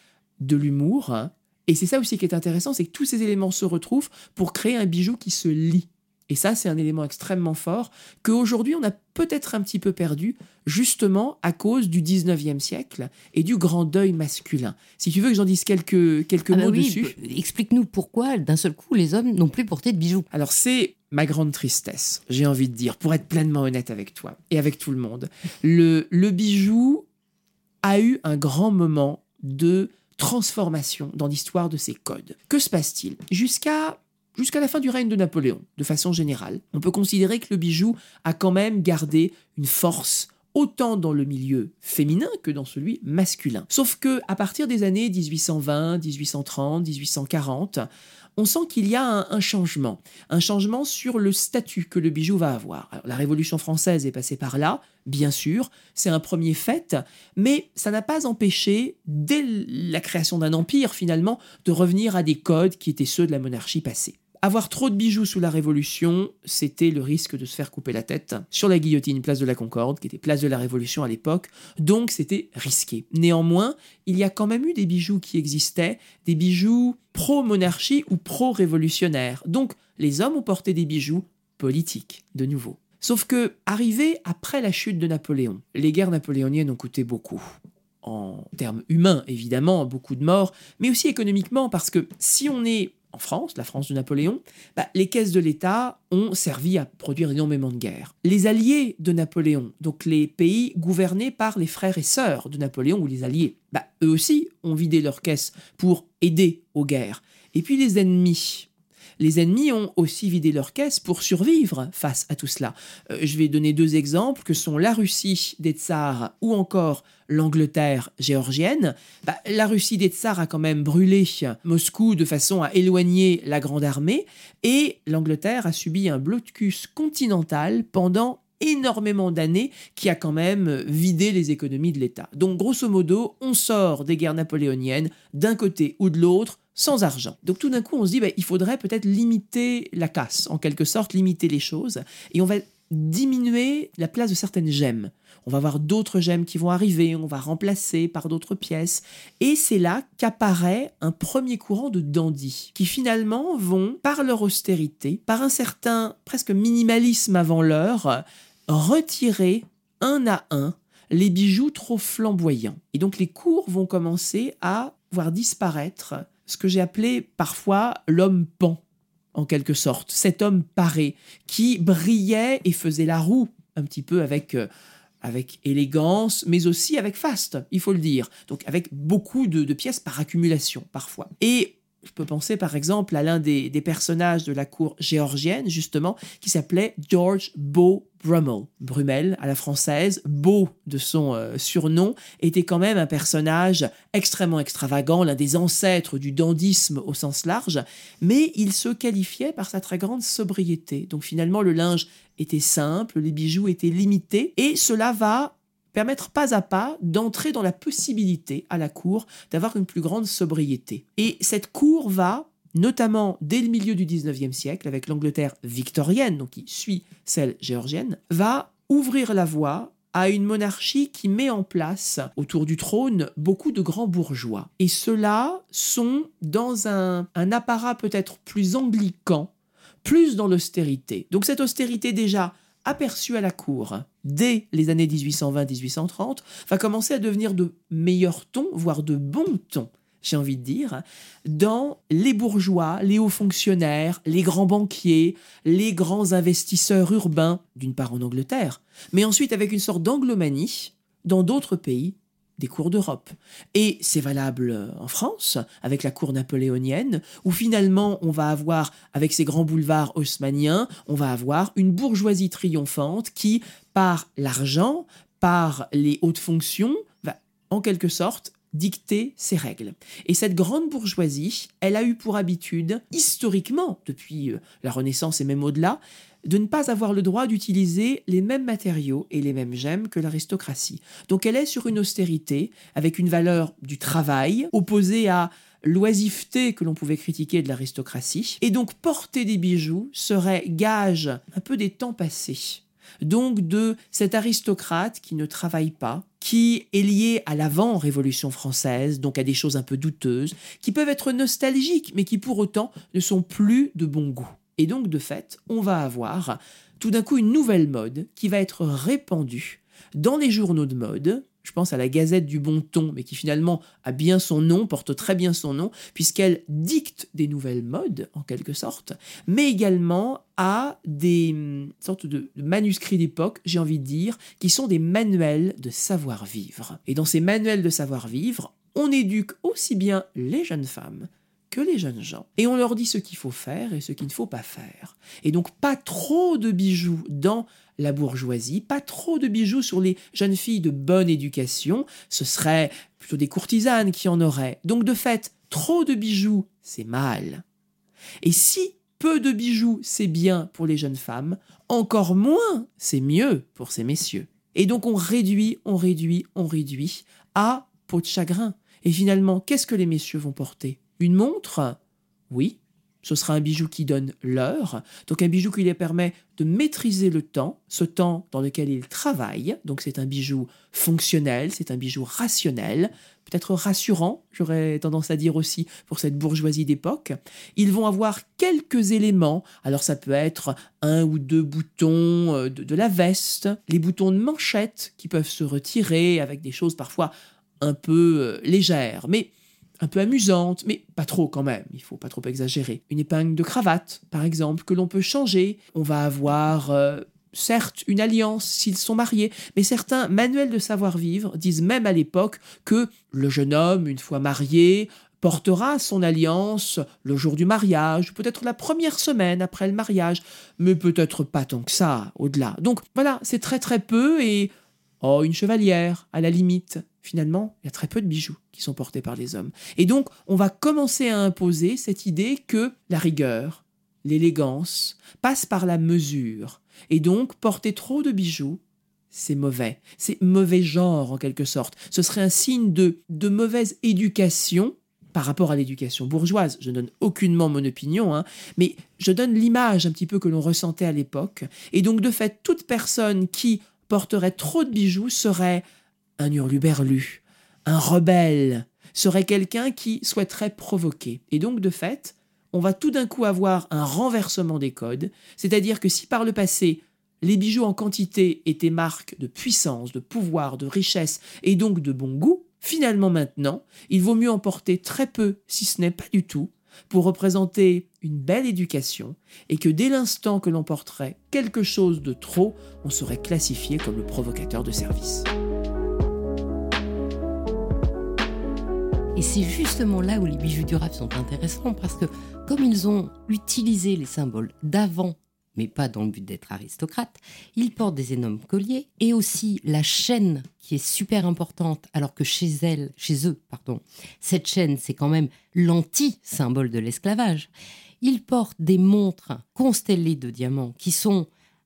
de l'humour. Et c'est ça aussi qui est intéressant, c'est que tous ces éléments se retrouvent pour créer un bijou qui se lie Et ça, c'est un élément extrêmement fort qu'aujourd'hui, on a peut-être un petit peu perdu, justement à cause du 19e siècle et du grand deuil masculin. Si tu veux que j'en dise quelques, quelques Ah bah mots oui, dessus. p- Explique-nous pourquoi, d'un seul coup, les hommes n'ont plus porté de bijoux. Alors c'est ma grande tristesse, j'ai envie de dire, pour être pleinement honnête avec toi et avec tout le monde. Le, le bijou a eu un grand moment de transformation dans l'histoire de ses codes. Que se passe-t-il? Jusqu'à jusqu'à la fin du règne de Napoléon, de façon générale, on peut considérer que le bijou a quand même gardé une force autant dans le milieu féminin que dans celui masculin. Sauf que à partir des années 1820, 1830, 1840, on sent qu'il y a un, changement, un changement sur le statut que le bijou va avoir. La Révolution française est passée par là, bien sûr, c'est un premier fait, mais ça n'a pas empêché, dès la création d'un empire finalement, de revenir à des codes qui étaient ceux de la monarchie passée. Avoir trop de bijoux sous la Révolution, c'était le risque de se faire couper la tête sur la guillotine place de la Concorde, qui était place de la Révolution à l'époque, donc c'était risqué. Néanmoins, il y a quand même eu des bijoux qui existaient, des bijoux pro-monarchie ou pro-révolutionnaires. Donc les hommes ont porté des bijoux politiques, de nouveau. Sauf que, arrivé après la chute de Napoléon, les guerres napoléoniennes ont coûté beaucoup en termes humains, évidemment, beaucoup de morts, mais aussi économiquement, parce que si on est en France, la France de Napoléon, bah, les caisses de l'État ont servi à produire énormément de guerres. Les alliés de Napoléon, donc les pays gouvernés par les frères et sœurs de Napoléon ou les alliés, bah, eux aussi ont vidé leurs caisses pour aider aux guerres. Et puis les ennemis. Les ennemis ont aussi vidé leurs caisses pour survivre face à tout cela. Euh, je vais donner deux exemples que sont la Russie des tsars ou encore l'Angleterre géorgienne. Bah, la Russie des tsars a quand même brûlé Moscou de façon à éloigner la grande armée et l'Angleterre a subi un blocus continental pendant énormément d'années qui a quand même vidé les économies de l'État. Donc grosso modo, on sort des guerres napoléoniennes d'un côté ou de l'autre sans argent. Donc tout d'un coup, on se dit, bah, il faudrait peut-être limiter la casse, en quelque sorte, limiter les choses, et on va diminuer la place de certaines gemmes. On va avoir d'autres gemmes qui vont arriver, on va remplacer par d'autres pièces, et c'est là qu'apparaît un premier courant de dandys, qui finalement vont, par leur austérité, par un certain presque minimalisme avant l'heure, retirer un à un les bijoux trop flamboyants. Et donc les cours vont commencer à voir disparaître ce que j'ai appelé parfois l'homme pan, en quelque sorte, cet homme paré, qui brillait et faisait la roue un petit peu avec, euh, avec élégance, mais aussi avec faste, il faut le dire. Donc avec beaucoup de, de pièces par accumulation parfois. Et je peux penser par exemple à l'un des, personnages de la cour géorgienne, justement, qui s'appelait George Beau Brummel. Brummel à la française, Beau de son euh, surnom, était quand même un personnage extrêmement extravagant, l'un des ancêtres du dandysme au sens large, mais il se qualifiait par sa très grande sobriété. Donc finalement, le linge était simple, les bijoux étaient limités, et cela va permettre pas à pas d'entrer dans la possibilité à la cour d'avoir une plus grande sobriété. Et cette cour va, notamment dès le milieu du 19e siècle, avec l'Angleterre victorienne, donc qui suit celle géorgienne, va ouvrir la voie à une monarchie qui met en place autour du trône beaucoup de grands bourgeois. Et ceux-là sont dans un, un apparat peut-être plus anglican, plus dans l'austérité. Donc cette austérité déjà aperçue à la cour dès les années 1820-1830 va commencer à devenir de meilleurs tons, voire de bons tons, j'ai envie de dire, dans les bourgeois, les hauts fonctionnaires, les grands banquiers, les grands investisseurs urbains, d'une part en Angleterre, mais ensuite avec une sorte d'anglomanie dans d'autres pays des cours d'Europe. Et c'est valable en France, avec la cour napoléonienne, où finalement on va avoir, avec ces grands boulevards haussmanniens, on va avoir une bourgeoisie triomphante qui, par l'argent, par les hautes fonctions, va en quelque sorte dicter ses règles. Et cette grande bourgeoisie, elle a eu pour habitude, historiquement, depuis euh, la Renaissance et même au-delà, de ne pas avoir le droit d'utiliser les mêmes matériaux et les mêmes gemmes que l'aristocratie. Donc elle est sur une austérité, avec une valeur du travail, opposée à l'oisiveté que l'on pouvait critiquer de l'aristocratie. Et donc porter des bijoux serait gage un peu des temps passés. Donc de cet aristocrate qui ne travaille pas, qui est lié à l'avant-révolution française, donc à des choses un peu douteuses, qui peuvent être nostalgiques, mais qui pour autant ne sont plus de bon goût. Et donc, de fait, on va avoir tout d'un coup une nouvelle mode qui va être répandue dans les journaux de mode. Je pense à la Gazette du Bon Ton, mais qui finalement a bien son nom, porte très bien son nom, puisqu'elle dicte des nouvelles modes, en quelque sorte, mais également à des hum, sortes de manuscrits d'époque, j'ai envie de dire, qui sont des manuels de savoir-vivre. Et dans ces manuels de savoir-vivre, on éduque aussi bien les jeunes femmes que les jeunes gens. Et on leur dit ce qu'il faut faire et ce qu'il ne faut pas faire. Et donc pas trop de bijoux dans la bourgeoisie, pas trop de bijoux sur les jeunes filles de bonne éducation, ce serait plutôt des courtisanes qui en auraient. Donc de fait, trop de bijoux, c'est mal. Et si peu de bijoux, c'est bien pour les jeunes femmes, encore moins, c'est mieux pour ces messieurs. Et donc on réduit, on réduit, on réduit à peau de chagrin. Et finalement, qu'est-ce que les messieurs vont porter? Une montre Oui, ce sera un bijou qui donne l'heure, donc un bijou qui les permet de maîtriser le temps, ce temps dans lequel ils travaillent. Donc c'est un bijou fonctionnel, c'est un bijou rationnel, peut-être rassurant, j'aurais tendance à dire aussi pour cette bourgeoisie d'époque. Ils vont avoir quelques éléments, alors ça peut être un ou deux boutons euh, de, de la veste, les boutons de manchette qui peuvent se retirer avec des choses parfois un peu euh, légères, mais un peu amusante, mais pas trop quand même, il faut pas trop exagérer. Une épingle de cravate, par exemple, que l'on peut changer. On va avoir, euh, certes, une alliance s'ils sont mariés, mais certains manuels de savoir-vivre disent même à l'époque que le jeune homme, une fois marié, portera son alliance le jour du mariage, peut-être la première semaine après le mariage, mais peut-être pas tant que ça, au-delà. Donc voilà, c'est très très peu et... Oh, une chevalière, à la limite. Finalement, il y a très peu de bijoux qui sont portés par les hommes. Et donc, on va commencer à imposer cette idée que la rigueur, l'élégance, passe par la mesure. Et donc, porter trop de bijoux, c'est mauvais. C'est mauvais genre, en quelque sorte. Ce serait un signe de, de mauvaise éducation par rapport à l'éducation bourgeoise. Je ne donne aucunement mon opinion, hein, mais je donne l'image un petit peu que l'on ressentait à l'époque. Et donc, de fait, toute personne qui porterait trop de bijoux serait un hurluberlu, un rebelle, serait quelqu'un qui souhaiterait provoquer. Et donc, de fait, on va tout d'un coup avoir un renversement des codes, c'est-à-dire que si par le passé, les bijoux en quantité étaient marque de puissance, de pouvoir, de richesse et donc de bon goût, finalement maintenant, il vaut mieux en porter très peu, si ce n'est pas du tout, pour représenter une belle éducation, et que dès l'instant que l'on porterait quelque chose de trop, on serait classifié comme le provocateur de service. Et c'est justement là où les bijoux durables sont intéressants parce que comme ils ont utilisé les symboles d'avant, mais pas dans le but d'être aristocrate, ils portent des énormes colliers et aussi la chaîne qui est super importante alors que chez elles, chez eux, pardon, cette chaîne c'est quand même l'anti-symbole de l'esclavage. Ils portent des montres constellées de diamants qui sont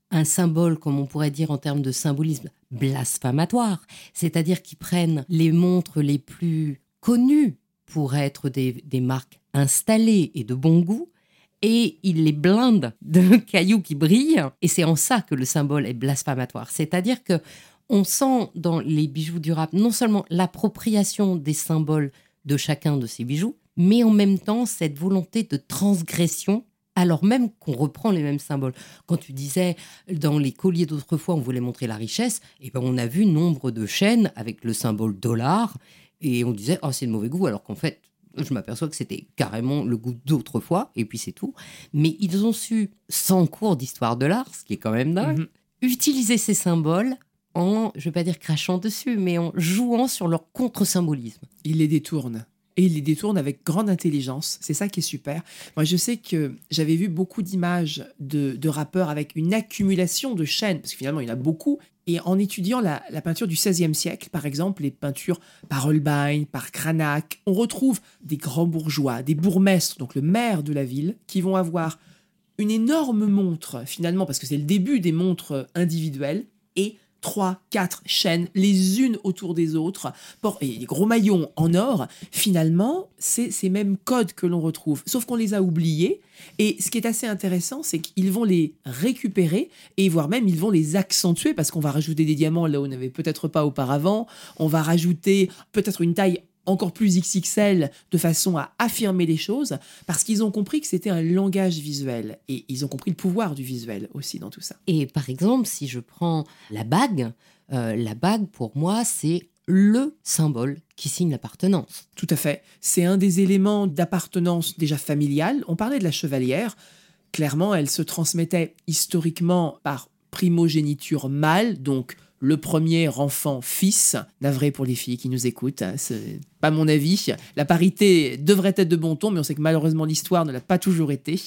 un symbole, comme on pourrait dire en termes de symbolisme, blasphématoire, c'est-à-dire qu'ils prennent les montres les plus connues pour être des, des marques installées et de bon goût, et ils les blindent de cailloux qui brillent, et c'est en ça que le symbole est blasphématoire. C'est-à-dire que on sent dans les bijoux durables non seulement l'appropriation des symboles de chacun de ces bijoux, mais en même temps cette volonté de transgression alors même qu'on reprend les mêmes symboles. Quand tu disais dans les colliers d'autrefois, on voulait montrer la richesse, et ben on a vu nombre de chaînes avec le symbole dollar, et on disait oh c'est de mauvais goût, alors qu'en fait je m'aperçois que c'était carrément le goût d'autrefois, et puis c'est tout. Mais ils ont su, sans cours d'histoire de l'art, ce qui est quand même dingue, Mhm. utiliser ces symboles en, je vais pas dire crachant dessus, mais en jouant sur leur contre-symbolisme. il les détourne. Et il les détourne avec grande intelligence. C'est ça qui est super. Moi, je sais que j'avais vu beaucoup d'images de, de rappeurs avec une accumulation de chaînes, parce que finalement, il y en a beaucoup. Et en étudiant la, la peinture du XVIe siècle, par exemple, les peintures par Holbein, par Cranach, on retrouve des grands bourgeois, des bourgmestres, donc le maire de la ville, qui vont avoir une énorme montre, finalement, parce que c'est le début des montres individuelles, et trois, quatre chaînes, les unes autour des autres, et des gros maillons en or, finalement, c'est ces mêmes codes que l'on retrouve, sauf qu'on les a oubliés. Et ce qui est assez intéressant, c'est qu'ils vont les récupérer, et voire même ils vont les accentuer, parce qu'on va rajouter des diamants là où on n'avait peut-être pas auparavant, on va rajouter peut-être une taille encore plus XXL de façon à affirmer les choses parce qu'ils ont compris que c'était un langage visuel et ils ont compris le pouvoir du visuel aussi dans tout ça. Et par exemple, si je prends la bague, euh, la bague pour moi c'est le symbole qui signe l'appartenance. Tout à fait. C'est un des éléments d'appartenance déjà familiale. On parlait de la chevalière. Clairement, elle se transmettait historiquement par primogéniture mâle, donc le premier enfant fils, navré pour les filles qui nous écoutent, c'est pas mon avis. La parité devrait être de bon ton, mais on sait que malheureusement l'histoire ne l'a pas toujours été.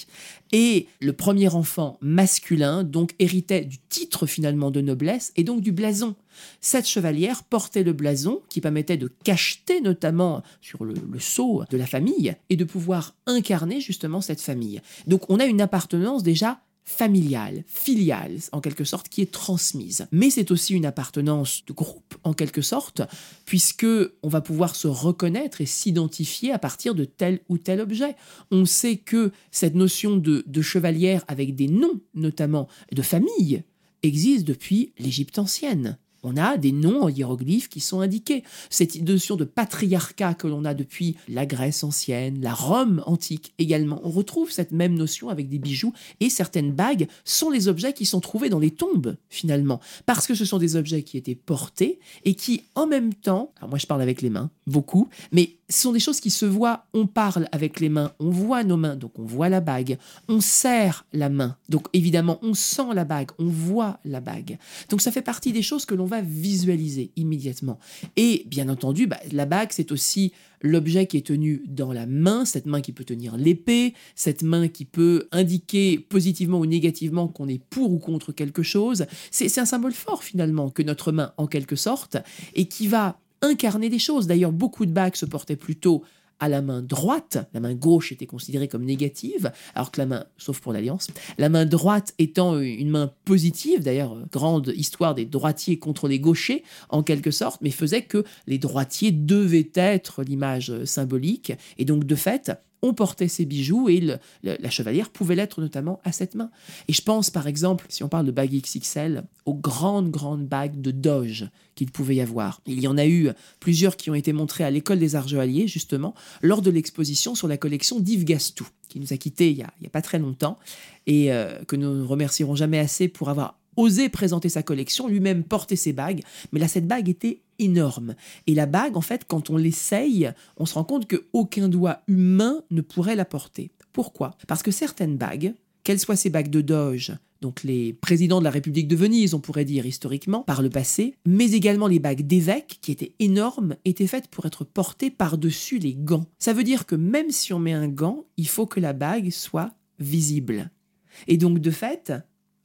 Et le premier enfant masculin, donc, héritait du titre finalement de noblesse et donc du blason. Cette chevalière portait le blason qui permettait de cacheter notamment sur le, le sceau de la famille et de pouvoir incarner justement cette famille. Donc on a une appartenance déjà familiale, filiale en quelque sorte, qui est transmise. Mais c'est aussi une appartenance de groupe en quelque sorte, puisque on va pouvoir se reconnaître et s'identifier à partir de tel ou tel objet. On sait que cette notion de, de chevalière avec des noms, notamment de famille, existe depuis l'Égypte ancienne on a des noms en hiéroglyphes qui sont indiqués. Cette notion de patriarcat que l'on a depuis la Grèce ancienne, la Rome antique également, on retrouve cette même notion avec des bijoux et certaines bagues sont les objets qui sont trouvés dans les tombes finalement, parce que ce sont des objets qui étaient portés et qui en même temps, alors moi je parle avec les mains, beaucoup, mais ce sont des choses qui se voient, on parle avec les mains, on voit nos mains, donc on voit la bague, on serre la main, donc évidemment on sent la bague, on voit la bague. Donc ça fait partie des choses que l'on va visualiser immédiatement. Et bien entendu, bah, la bague, c'est aussi l'objet qui est tenu dans la main, cette main qui peut tenir l'épée, cette main qui peut indiquer positivement ou négativement qu'on est pour ou contre quelque chose. C'est un symbole fort finalement que notre main en quelque sorte, et qui va incarner des choses. D'ailleurs, beaucoup de bagues se portaient plutôt à la main droite, la main gauche était considérée comme négative, alors que la main, sauf pour l'Alliance, la main droite étant une main positive, d'ailleurs, grande histoire des droitiers contre les gauchers, en quelque sorte, mais faisait que les droitiers devaient être l'image symbolique, et donc de fait, on portait ses bijoux et la chevalière pouvait l'être notamment à cette main. Et je pense par exemple, si on parle de bagues XXL, aux grandes, grandes bagues de doge qu'il pouvait y avoir. Il y en a eu plusieurs qui ont été montrées à l'école des arts joailliers, justement, lors de l'exposition sur la collection d'Yves Gastou, qui nous a quittés il n'y a, pas très longtemps, et euh, que nous ne remercierons jamais assez pour avoir osé présenter sa collection, lui-même porter ses bagues, mais là cette bague était énorme. Et la bague, en fait, quand on l'essaye, on se rend compte qu'aucun doigt humain ne pourrait la porter. Pourquoi? Parce que certaines bagues, qu'elles soient ces bagues de doge, donc les présidents de la République de Venise, on pourrait dire historiquement, par le passé, mais également les bagues d'évêques, qui étaient énormes, étaient faites pour être portées par-dessus les gants. Ça veut dire que même si on met un gant, il faut que la bague soit visible. Et donc, de fait,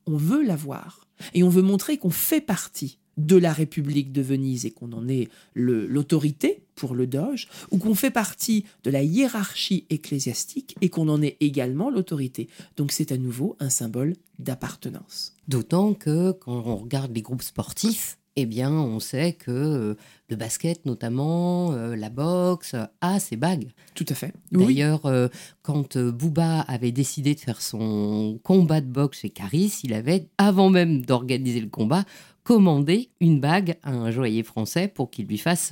on veut la voir. Et on veut montrer qu'on fait partie de la République de Venise et qu'on en est l'autorité pour le Doge, ou qu'on fait partie de la hiérarchie ecclésiastique et qu'on en est également l'autorité. Donc c'est à nouveau un symbole d'appartenance. D'autant que quand on regarde les groupes sportifs, eh bien, on sait que euh, le basket, notamment, euh, la boxe, a ses bagues. Tout à fait. D'ailleurs, euh, quand Booba avait décidé de faire son combat de boxe chez Caris, il avait, avant même d'organiser le combat, commandé une bague à un joaillier français pour qu'il lui fasse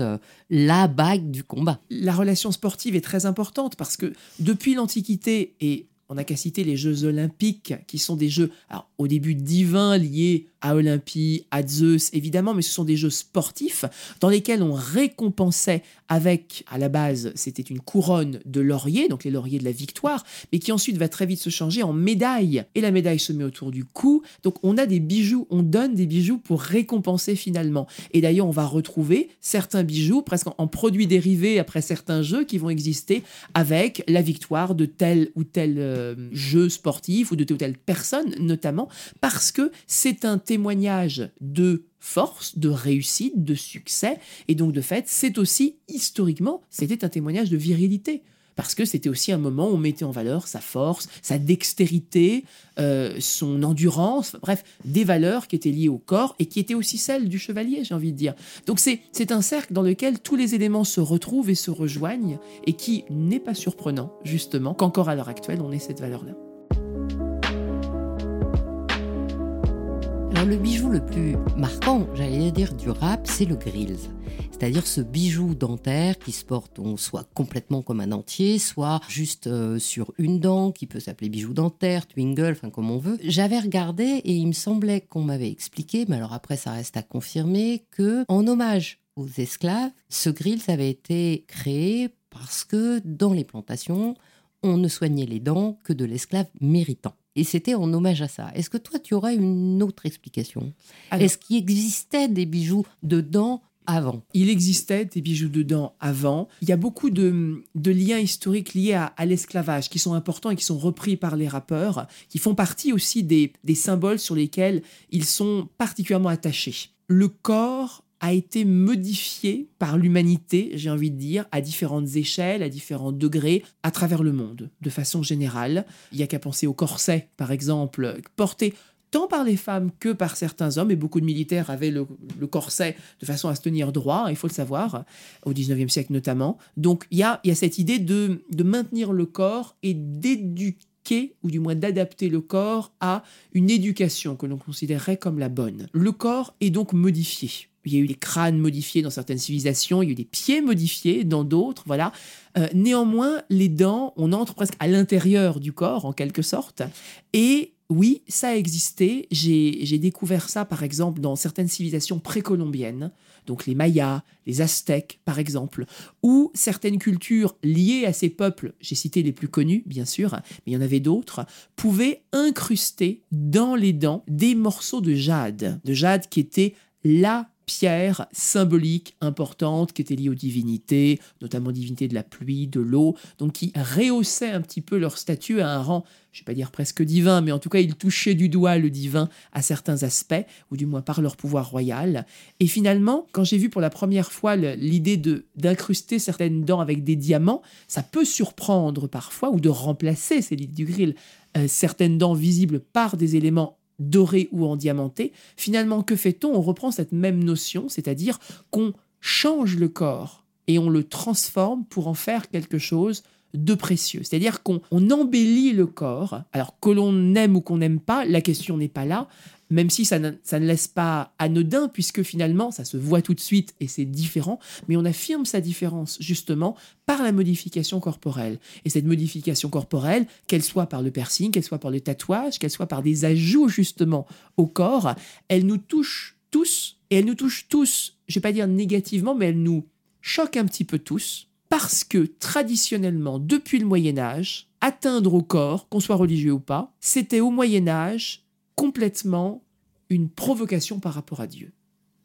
la bague du combat. La relation sportive est très importante parce que depuis l'Antiquité et on n'a qu'à citer les Jeux olympiques, qui sont des jeux, au début divins, liés à Olympie, à Zeus, évidemment, mais ce sont des jeux sportifs dans lesquels on récompensait avec, à la base, c'était une couronne de laurier, donc les lauriers de la victoire, mais qui ensuite va très vite se changer en médaille. Et la médaille se met autour du cou. Donc on a des bijoux, on donne des bijoux pour récompenser finalement. Et d'ailleurs, on va retrouver certains bijoux presque en produits dérivés après certains jeux qui vont exister avec la victoire de tel ou tel euh, jeu sportif ou de telle ou telle personne, notamment parce que c'est un témoignage de force, de réussite, de succès. Et donc, de fait, c'est aussi, historiquement, c'était un témoignage de virilité. Parce que c'était aussi un moment où on mettait en valeur sa force, sa dextérité, euh, son endurance, bref, des valeurs qui étaient liées au corps et qui étaient aussi celles du chevalier, j'ai envie de dire. Donc c'est un cercle dans lequel tous les éléments se retrouvent et se rejoignent et qui n'est pas surprenant, justement, qu'encore à l'heure actuelle, on ait cette valeur-là. Le bijou le plus marquant, j'allais dire, du rap, c'est le grills. C'est-à-dire ce bijou dentaire qui se porte soit complètement comme un entier, soit juste euh, sur une dent, qui peut s'appeler bijou dentaire, twingle, enfin comme on veut. J'avais regardé et il me semblait qu'on m'avait expliqué, mais alors après ça reste à confirmer, que en hommage aux esclaves, ce grills avait été créé parce que dans les plantations, on ne soignait les dents que de l'esclave méritant. Et c'était en hommage à ça. Est-ce que toi, tu aurais une autre explication? Est-ce qu'il existait des bijoux de dents avant? Il existait des bijoux de dents avant. Il y a beaucoup de, liens historiques liés à, l'esclavage qui sont importants et qui sont repris par les rappeurs, qui font partie aussi des symboles sur lesquels ils sont particulièrement attachés. Le corps a été modifié par l'humanité, j'ai envie de dire, à différentes échelles, à différents degrés, à travers le monde, de façon générale. Il n'y a qu'à penser au corset, par exemple, porté tant par les femmes que par certains hommes, et beaucoup de militaires avaient le, corset de façon à se tenir droit, il faut le savoir, au 19e siècle notamment. Donc il y a, cette idée de, de maintenir le corps et d'éduquer ou du moins d'adapter le corps à une éducation que l'on considérerait comme la bonne. Le corps est donc modifié. Il y a eu des crânes modifiés dans certaines civilisations, il y a eu des pieds modifiés dans d'autres, voilà. Euh, néanmoins, les dents, on entre presque à l'intérieur du corps, en quelque sorte. Et oui, ça a existé. J'ai découvert ça, par exemple, dans certaines civilisations précolombiennes, donc les Mayas, les Aztèques, par exemple, ou certaines cultures liées à ces peuples, j'ai cité les plus connus, bien sûr, mais il y en avait d'autres, pouvaient incruster dans les dents des morceaux de jade, de jade qui était la pierre symbolique importante qui était liée aux divinités, notamment divinités de la pluie, de l'eau, donc qui rehaussaient un petit peu leur statut à un rang, je ne vais pas dire presque divin, mais en tout cas ils touchaient du doigt le divin à certains aspects, ou du moins par leur pouvoir royal. Et finalement, quand j'ai vu pour la première fois l'idée de d'incruster certaines dents avec des diamants, ça peut surprendre parfois, ou de remplacer, c'est l'idée du grill, euh, certaines dents visibles par des éléments doré ou en diamanté, finalement, que fait-on? On reprend cette même notion, c'est-à-dire qu'on change le corps et on le transforme pour en faire quelque chose de précieux. C'est-à-dire qu'on embellit le corps. Alors que l'on aime ou qu'on n'aime pas, la question n'est pas là même si ça ne, laisse pas anodin, puisque finalement, ça se voit tout de suite et c'est différent, mais on affirme sa différence justement par la modification corporelle. Et cette modification corporelle, qu'elle soit par le piercing, qu'elle soit par le tatouage, qu'elle soit par des ajouts justement au corps, elle nous touche tous, et elle nous touche tous, je ne vais pas dire négativement, mais elle nous choque un petit peu tous, parce que traditionnellement, depuis le Moyen Âge, atteindre au corps, qu'on soit religieux ou pas, c'était au Moyen Âge complètement une provocation par rapport à Dieu.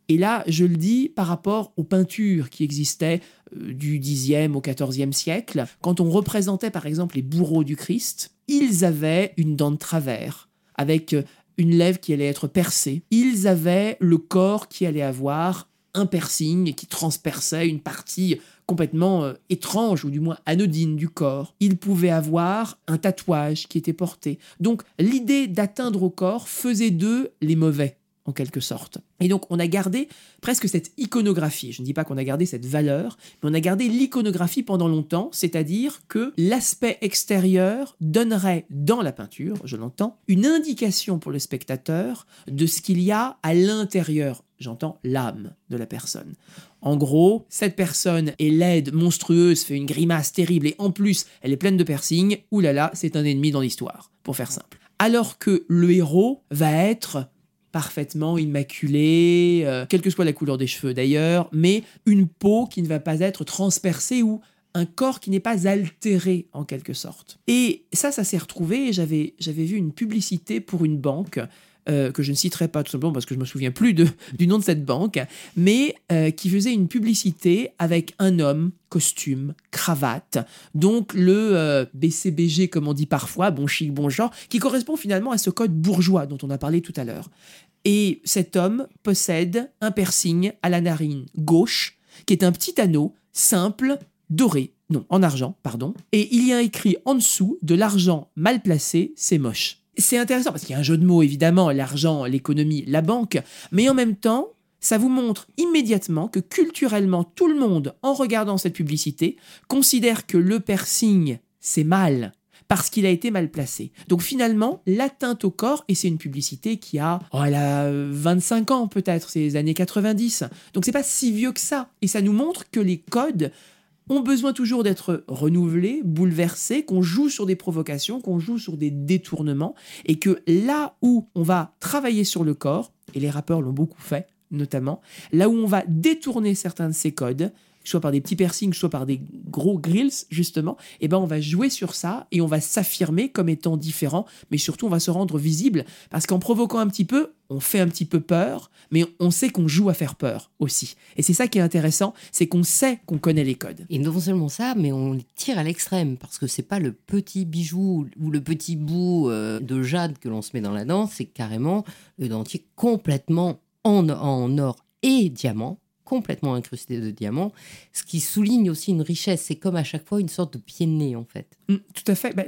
Et là, je le dis par rapport aux peintures qui existaient euh, du Xe au XIVe siècle. Quand on représentait par exemple les bourreaux du Christ, ils avaient une dent de travers, avec euh, une lèvre qui allait être percée. Ils avaient le corps qui allait avoir un piercing qui transperçait une partie complètement euh, étrange ou du moins anodine du corps. Il pouvait avoir un tatouage qui était porté. Donc l'idée d'atteindre au corps faisait d'eux les mauvais en quelque sorte. Et donc on a gardé presque cette iconographie. Je ne dis pas qu'on a gardé cette valeur, mais on a gardé l'iconographie pendant longtemps, c'est-à-dire que l'aspect extérieur donnerait dans la peinture, je l'entends, une indication pour le spectateur de ce qu'il y a à l'intérieur, j'entends l'âme de la personne. En gros, cette personne est laide, monstrueuse, fait une grimace terrible et en plus elle est pleine de piercings, oulala, c'est un ennemi dans l'histoire, pour faire simple. Alors que le héros va être parfaitement immaculé, euh, quelle que soit la couleur des cheveux d'ailleurs, mais une peau qui ne va pas être transpercée ou un corps qui n'est pas altéré en quelque sorte. Et ça, ça s'est retrouvé, j'avais, j'avais vu une publicité pour une banque euh, que je ne citerai pas tout simplement parce que je me souviens plus de, du nom de cette banque, mais euh, qui faisait une publicité avec un homme, costume, cravate, donc le BCBG comme on dit parfois, bon chic, bon genre, qui correspond finalement à ce code bourgeois dont on a parlé tout à l'heure. Et cet homme possède un piercing à la narine gauche, qui est un petit anneau simple, doré, non, en argent, pardon. Et il y a écrit en dessous de l'argent mal placé, c'est moche. C'est intéressant parce qu'il y a un jeu de mots, évidemment, l'argent, l'économie, la banque, mais en même temps, ça vous montre immédiatement que culturellement, tout le monde, en regardant cette publicité, considère que le piercing, c'est mal, parce qu'il a été mal placé. Donc finalement, l'atteinte au corps, et c'est une publicité qui a, oh, elle a 25 ans peut-être, c'est les années 90. Donc c'est pas si vieux que ça. Et ça nous montre que les codes ont besoin toujours d'être renouvelés, bouleversés, qu'on joue sur des provocations, qu'on joue sur des détournements, et que là où on va travailler sur le corps, et les rappeurs l'ont beaucoup fait notamment, là où on va détourner certains de ces codes, soit par des petits piercings, soit par des gros grills, justement, et eh ben on va jouer sur ça et on va s'affirmer comme étant différent, mais surtout on va se rendre visible parce qu'en provoquant un petit peu, on fait un petit peu peur, mais on sait qu'on joue à faire peur aussi. Et c'est ça qui est intéressant, c'est qu'on sait qu'on connaît les codes. Et non seulement ça, mais on les tire à l'extrême parce que c'est pas le petit bijou ou le petit bout euh, de jade que l'on se met dans la danse, c'est carrément le dentier complètement en, en or et diamant complètement incrusté de diamants, ce qui souligne aussi une richesse. C'est comme à chaque fois une sorte de pied de nez, en fait. Mm, tout à fait. Ben,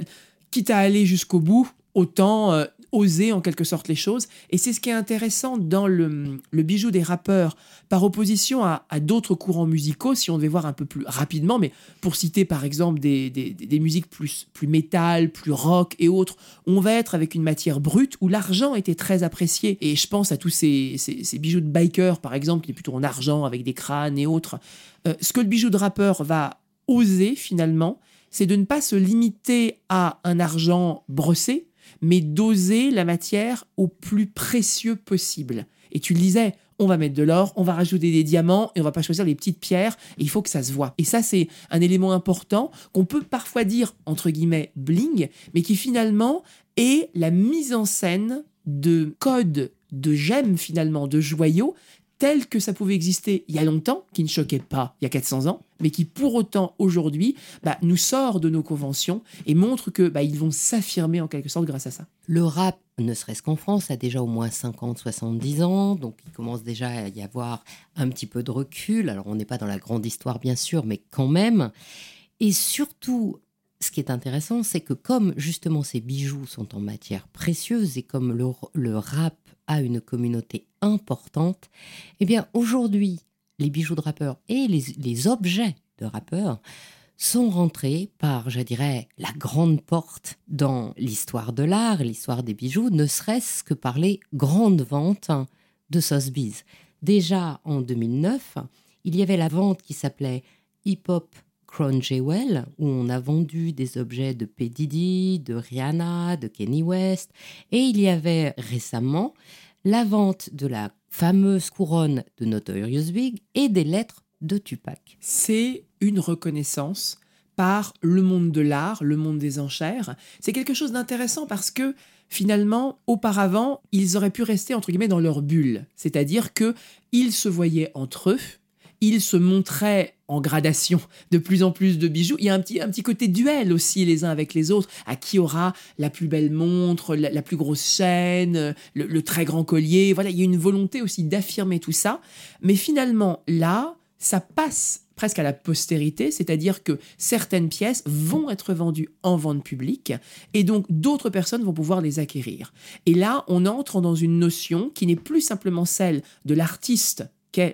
quitte à aller jusqu'au bout, autant euh, oser en quelque sorte les choses. Et c'est ce qui est intéressant dans le, bijou des rappeurs, par opposition à, d'autres courants musicaux, si on devait voir un peu plus rapidement, mais pour citer par exemple des, musiques plus, plus métal, plus rock et autres, on va être avec une matière brute où l'argent était très apprécié. Et je pense à tous ces, ces, bijoux de biker, par exemple, qui est plutôt en argent avec des crânes et autres. Euh, ce que le bijou de rappeur va oser finalement, c'est de ne pas se limiter à un argent brossé, mais doser la matière au plus précieux possible. Et tu le disais, on va mettre de l'or, on va rajouter des diamants et on va pas choisir les petites pierres, il faut que ça se voit. Et ça, c'est un élément important qu'on peut parfois dire, entre guillemets, bling, mais qui finalement est la mise en scène de codes de gemmes finalement, de joyaux, tel que ça pouvait exister il y a longtemps, qui ne choquait pas il y a 400 ans, mais qui pour autant aujourd'hui bah, nous sort de nos conventions et montre que bah, ils vont s'affirmer en quelque sorte grâce à ça. Le rap, ne serait-ce qu'en France, a déjà au moins 50, 70 ans, donc il commence déjà à y avoir un petit peu de recul. Alors on n'est pas dans la grande histoire bien sûr, mais quand même. Et surtout, ce qui est intéressant, c'est que comme justement ces bijoux sont en matière précieuse et comme le, le rap a une communauté importante, eh bien aujourd'hui, les bijoux de rappeurs et les, objets de rappeurs sont rentrés par, je dirais, la grande porte dans l'histoire de l'art, l'histoire des bijoux, ne serait-ce que par les grandes ventes de Sotheby's. Déjà en 2009, il y avait la vente qui s'appelait Hip Hop Où on a vendu des objets de P. Diddy, de Rihanna, de Kenny West, et il y avait récemment la vente de la fameuse couronne de Notorious Big et des lettres de Tupac. C'est une reconnaissance par le monde de l'art, le monde des enchères. C'est quelque chose d'intéressant parce que finalement, auparavant, ils auraient pu rester entre guillemets dans leur bulle, c'est-à-dire que ils se voyaient entre eux, ils se montraient en gradation de plus en plus de bijoux. Il y a un petit, un petit côté duel aussi les uns avec les autres, à qui aura la plus belle montre, la, plus grosse chaîne, le, très grand collier. Voilà, il y a une volonté aussi d'affirmer tout ça. Mais finalement, là, ça passe presque à la postérité, c'est-à-dire que certaines pièces vont être vendues en vente publique et donc d'autres personnes vont pouvoir les acquérir. Et là, on entre dans une notion qui n'est plus simplement celle de l'artiste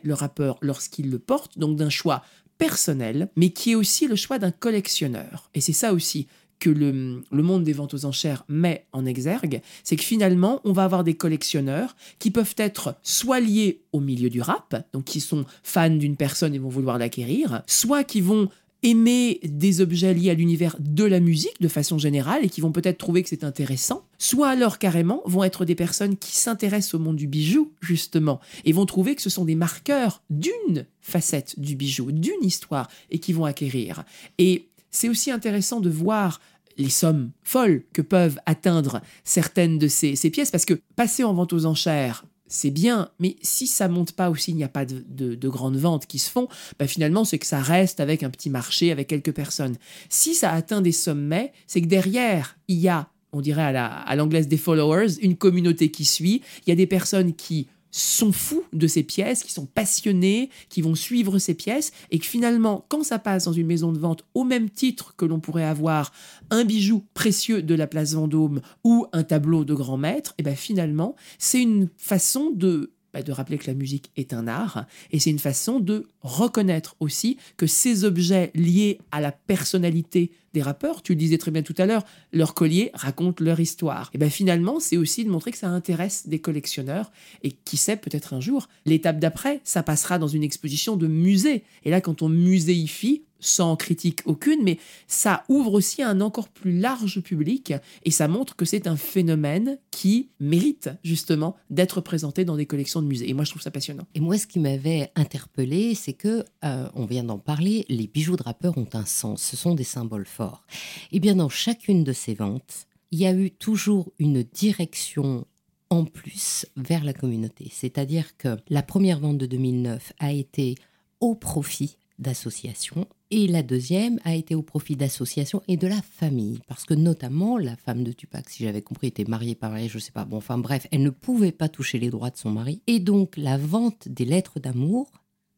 le rappeur lorsqu'il le porte, donc d'un choix personnel, mais qui est aussi le choix d'un collectionneur. Et c'est ça aussi que le, monde des ventes aux enchères met en exergue, c'est que finalement, on va avoir des collectionneurs qui peuvent être soit liés au milieu du rap, donc qui sont fans d'une personne et vont vouloir l'acquérir, soit qui vont aimer des objets liés à l'univers de la musique de façon générale et qui vont peut-être trouver que c'est intéressant, soit alors carrément vont être des personnes qui s'intéressent au monde du bijou, justement, et vont trouver que ce sont des marqueurs d'une facette du bijou, d'une histoire, et qui vont acquérir. Et c'est aussi intéressant de voir les sommes folles que peuvent atteindre certaines de ces, ces pièces, parce que passer en vente aux enchères c'est bien, mais si ça monte pas ou s'il n'y a pas de, grandes ventes qui se font, bah finalement c'est que ça reste avec un petit marché, avec quelques personnes. Si ça atteint des sommets, c'est que derrière, il y a, on dirait à l'anglaise des followers, une communauté qui suit, il y a des personnes qui sont fous de ces pièces, qui sont passionnés, qui vont suivre ces pièces, et que finalement, quand ça passe dans une maison de vente au même titre que l'on pourrait avoir un bijou précieux de la place Vendôme ou un tableau de grand maître, et eh bien finalement, c'est une façon de bah, de rappeler que la musique est un art, et c'est une façon de reconnaître aussi que ces objets liés à la personnalité des rappeurs, tu le disais très bien tout à l'heure, leurs colliers racontent leur histoire. Et bien finalement, c'est aussi de montrer que ça intéresse des collectionneurs, et qui sait, peut-être un jour, l'étape d'après, ça passera dans une exposition de musée. Et là, quand on muséifie, sans critique aucune, mais ça ouvre aussi un encore plus large public et ça montre que c'est un phénomène qui mérite justement d'être présenté dans des collections de musées. Et moi, je trouve ça passionnant. Et moi, ce qui m'avait interpellé, c'est que, euh, on vient d'en parler, les bijoux de rappeurs ont un sens, ce sont des symboles forts. Et bien, dans chacune de ces ventes, il y a eu toujours une direction en plus vers la communauté. C'est-à-dire que la première vente de 2009 a été au profit d'associations et la deuxième a été au profit d'associations et de la famille. Parce que notamment, la femme de Tupac, si j'avais compris, était mariée par je sais pas. Bon, enfin bref, elle ne pouvait pas toucher les droits de son mari. Et donc, la vente des lettres d'amour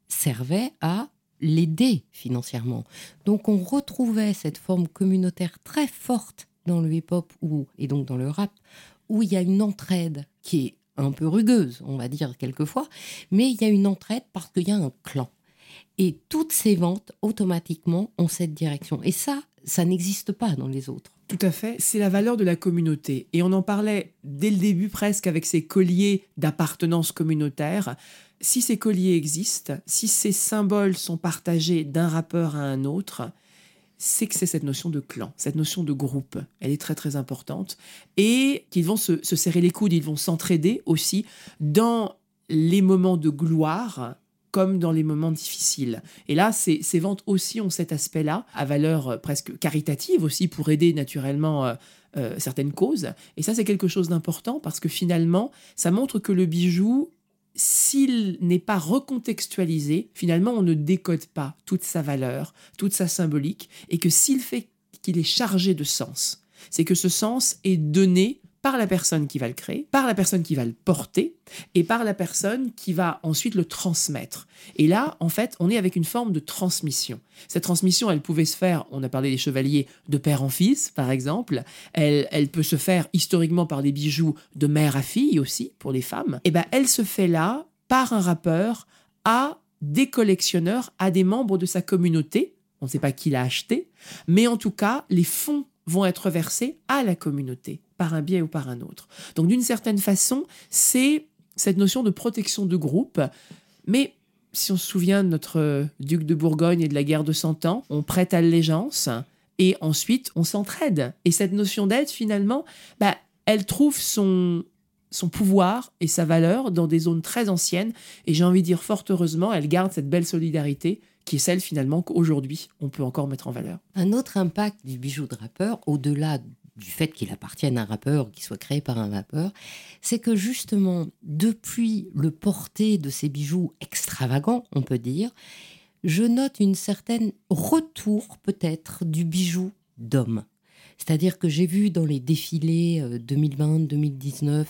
servait à l'aider financièrement. Donc, on retrouvait cette forme communautaire très forte dans le hip-hop et donc dans le rap, où il y a une entraide qui est un peu rugueuse, on va dire quelquefois, mais il y a une entraide parce qu'il y a un clan. Et toutes ces ventes, automatiquement, ont cette direction. Et ça, ça n'existe pas dans les autres. Tout à fait, c'est la valeur de la communauté. Et on en parlait dès le début presque avec ces colliers d'appartenance communautaire. Si ces colliers existent, si ces symboles sont partagés d'un rappeur à un autre, c'est que c'est cette notion de clan, cette notion de groupe. Elle est très très importante. Et qu'ils vont se, se serrer les coudes, ils vont s'entraider aussi dans les moments de gloire comme dans les moments difficiles. Et là, ces, ventes aussi ont cet aspect-là, à valeur euh, presque caritative aussi, pour aider naturellement euh, euh, certaines causes. Et ça, c'est quelque chose d'important parce que finalement, ça montre que le bijou, s'il n'est pas recontextualisé, finalement, on ne décode pas toute sa valeur, toute sa symbolique, et que s'il fait qu'il est chargé de sens, c'est que ce sens est donné par la personne qui va le créer, par la personne qui va le porter et par la personne qui va ensuite le transmettre. Et là, en fait, on est avec une forme de transmission. Cette transmission, elle pouvait se faire, on a parlé des chevaliers, de père en fils, par exemple. Elle, elle peut se faire historiquement par des bijoux de mère à fille aussi, pour les femmes. Et ben, elle se fait là par un rappeur à des collectionneurs, à des membres de sa communauté. On ne sait pas qui l'a acheté, mais en tout cas, les fonds vont être versés à la communauté par un biais ou par un autre. Donc d'une certaine façon, c'est cette notion de protection de groupe, mais si on se souvient de notre duc de Bourgogne et de la guerre de Cent Ans, on prête allégeance et ensuite on s'entraide. Et cette notion d'aide, finalement, bah, elle trouve son, son pouvoir et sa valeur dans des zones très anciennes. Et j'ai envie de dire fort heureusement, elle garde cette belle solidarité qui est celle finalement qu'aujourd'hui on peut encore mettre en valeur. Un autre impact du bijou de au-delà du fait qu'il appartienne à un rappeur, qu'il soit créé par un rappeur, c'est que justement, depuis le porté de ces bijoux extravagants, on peut dire, je note une certaine retour peut-être du bijou d'homme. C'est-à-dire que j'ai vu dans les défilés 2020-2019 euh,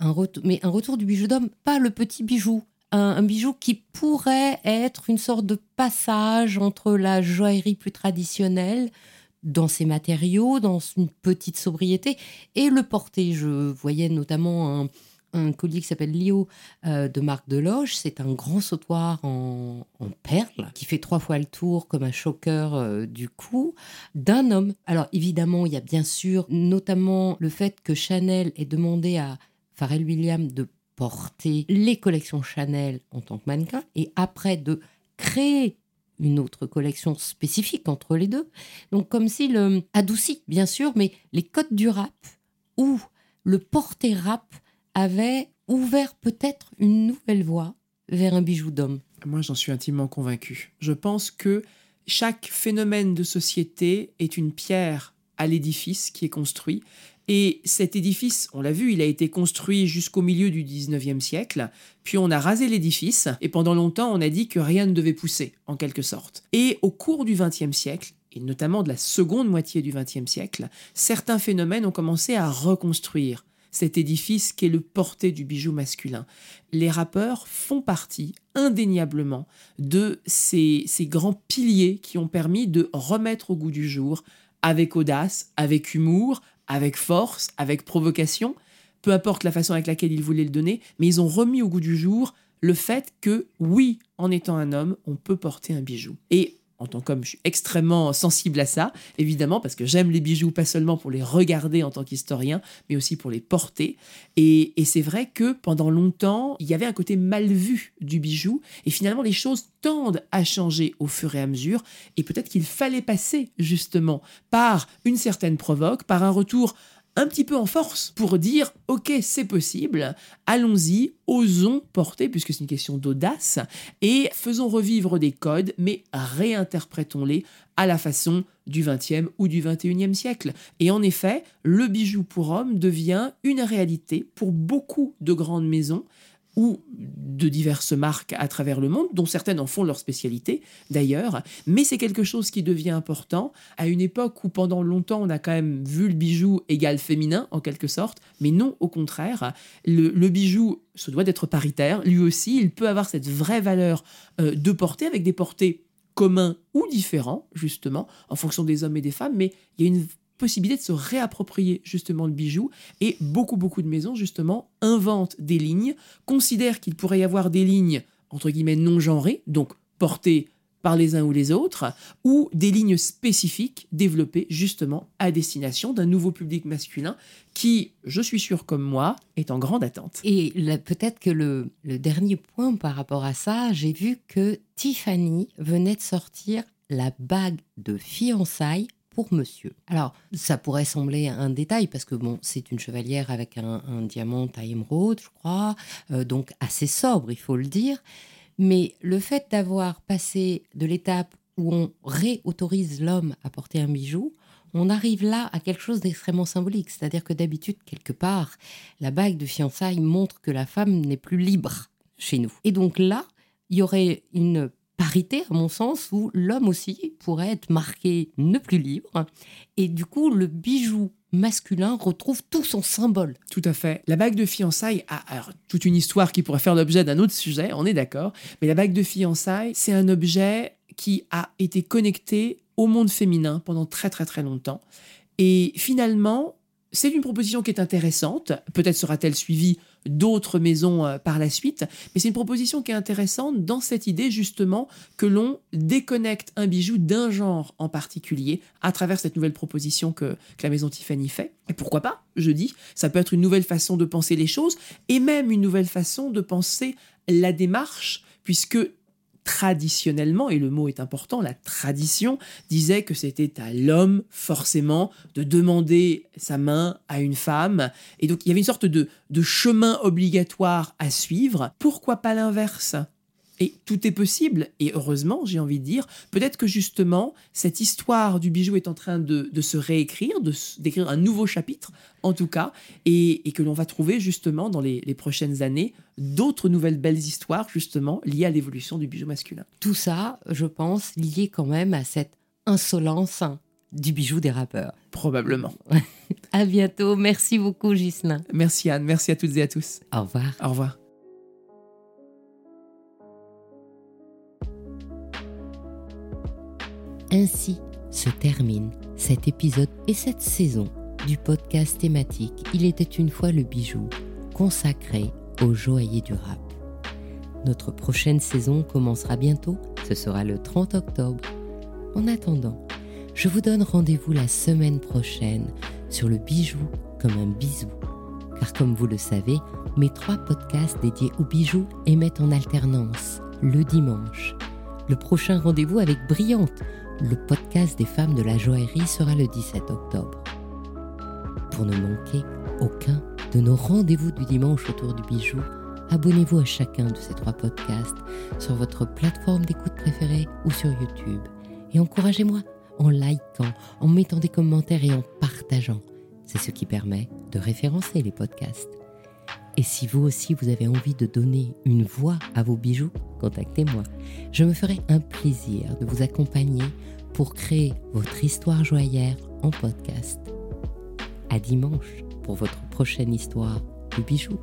un retour, mais un retour du bijou d'homme, pas le petit bijou, un, bijou qui pourrait être une sorte de passage entre la joaillerie plus traditionnelle, dans ses matériaux, dans une petite sobriété, et le porter. Je voyais notamment un, collier qui s'appelle Lio euh, de Marc Deloge. C'est un grand sautoir en, perles qui fait trois fois le tour comme un choker euh, du cou d'un homme. Alors évidemment, il y a bien sûr notamment le fait que Chanel ait demandé à Pharrell Williams de porter les collections Chanel en tant que mannequin et après de créer une autre collection spécifique entre les deux. Donc comme s'il euh, adoucit, bien sûr, mais les codes du rap ou le porté rap avait ouvert peut-être une nouvelle voie vers un bijou d'homme. Moi, j'en suis intimement convaincu. Je pense que chaque phénomène de société est une pierre à l'édifice qui est construit et cet édifice, on l'a vu, il a été construit jusqu'au milieu du 19e siècle, puis on a rasé l'édifice, et pendant longtemps on a dit que rien ne devait pousser, en quelque sorte. Et au cours du 20e siècle, et notamment de la seconde moitié du 20e siècle, certains phénomènes ont commencé à reconstruire cet édifice qui est le porté du bijou masculin. Les rappeurs font partie indéniablement de ces grands piliers qui ont permis de remettre au goût du jour avec audace, avec humour, avec force, avec provocation, peu importe la façon avec laquelle ils voulaient le donner, mais ils ont remis au goût du jour le fait que oui, en étant un homme, on peut porter un bijou. Et en tant qu'homme, je suis extrêmement sensible à ça, évidemment, parce que j'aime les bijoux, pas seulement pour les regarder en tant qu'historien, mais aussi pour les porter. Et, c'est vrai que pendant longtemps, il y avait un côté mal vu du bijou, et finalement, les choses tendent à changer au fur et à mesure, et peut-être qu'il fallait passer justement par une certaine provoque, par un retour un petit peu en force pour dire ok c'est possible, allons-y, osons porter puisque c'est une question d'audace et faisons revivre des codes mais réinterprétons-les à la façon du 20e ou du 21e siècle. Et en effet, le bijou pour homme devient une réalité pour beaucoup de grandes maisons ou de diverses marques à travers le monde, dont certaines en font leur spécialité d'ailleurs, mais c'est quelque chose qui devient important à une époque où pendant longtemps on a quand même vu le bijou égal féminin en quelque sorte, mais non au contraire, le, bijou se doit d'être paritaire, lui aussi il peut avoir cette vraie valeur euh, de portée avec des portées communs ou différents justement en fonction des hommes et des femmes, mais il y a une possibilité de se réapproprier justement le bijou et beaucoup beaucoup de maisons justement inventent des lignes, considèrent qu'il pourrait y avoir des lignes entre guillemets non genrées, donc portées par les uns ou les autres, ou des lignes spécifiques développées justement à destination d'un nouveau public masculin qui, je suis sûr comme moi, est en grande attente. Et peut-être que le, le dernier point par rapport à ça, j'ai vu que Tiffany venait de sortir la bague de fiançailles monsieur. Alors, ça pourrait sembler un détail parce que bon, c'est une chevalière avec un, diamant à émeraude, je crois, euh, donc assez sobre, il faut le dire. Mais le fait d'avoir passé de l'étape où on réautorise l'homme à porter un bijou, on arrive là à quelque chose d'extrêmement symbolique. C'est-à-dire que d'habitude, quelque part, la bague de fiançailles montre que la femme n'est plus libre chez nous. Et donc là, il y aurait une parité, à mon sens, où l'homme aussi pourrait être marqué ne plus libre. Et du coup, le bijou masculin retrouve tout son symbole. Tout à fait. La bague de fiançailles a toute une histoire qui pourrait faire l'objet d'un autre sujet, on est d'accord. Mais la bague de fiançailles, c'est un objet qui a été connecté au monde féminin pendant très très très longtemps. Et finalement, c'est une proposition qui est intéressante. Peut-être sera-t-elle suivie d'autres maisons euh, par la suite, mais c'est une proposition qui est intéressante dans cette idée justement que l'on déconnecte un bijou d'un genre en particulier à travers cette nouvelle proposition que, que la maison Tiffany fait. Et pourquoi pas, je dis, ça peut être une nouvelle façon de penser les choses et même une nouvelle façon de penser la démarche, puisque traditionnellement, et le mot est important, la tradition disait que c'était à l'homme forcément de demander sa main à une femme. Et donc il y avait une sorte de, de chemin obligatoire à suivre. Pourquoi pas l'inverse? Et tout est possible, et heureusement, j'ai envie de dire, peut-être que justement, cette histoire du bijou est en train de, se réécrire, de d'écrire un nouveau chapitre, en tout cas, et, que l'on va trouver justement dans les, les prochaines années d'autres nouvelles belles histoires, justement, liées à l'évolution du bijou masculin. Tout ça, je pense, lié quand même à cette insolence du bijou des rappeurs. Probablement. à bientôt. Merci beaucoup, Gislain. Merci, Anne. Merci à toutes et à tous. Au revoir. Au revoir. Ainsi se termine cet épisode et cette saison du podcast thématique Il était une fois le bijou, consacré aux joailliers du rap. Notre prochaine saison commencera bientôt, ce sera le 30 octobre. En attendant, je vous donne rendez-vous la semaine prochaine sur le bijou comme un bisou. Car comme vous le savez, mes trois podcasts dédiés aux bijoux émettent en alternance le dimanche. Le prochain rendez-vous avec Brillante, le podcast des femmes de la joaillerie sera le 17 octobre. Pour ne manquer aucun de nos rendez-vous du dimanche autour du bijou, abonnez-vous à chacun de ces trois podcasts sur votre plateforme d'écoute préférée ou sur YouTube. Et encouragez-moi en likant, en mettant des commentaires et en partageant. C'est ce qui permet de référencer les podcasts. Et si vous aussi vous avez envie de donner une voix à vos bijoux, contactez-moi. Je me ferai un plaisir de vous accompagner pour créer votre histoire joyeuse en podcast. À dimanche pour votre prochaine histoire de bijoux.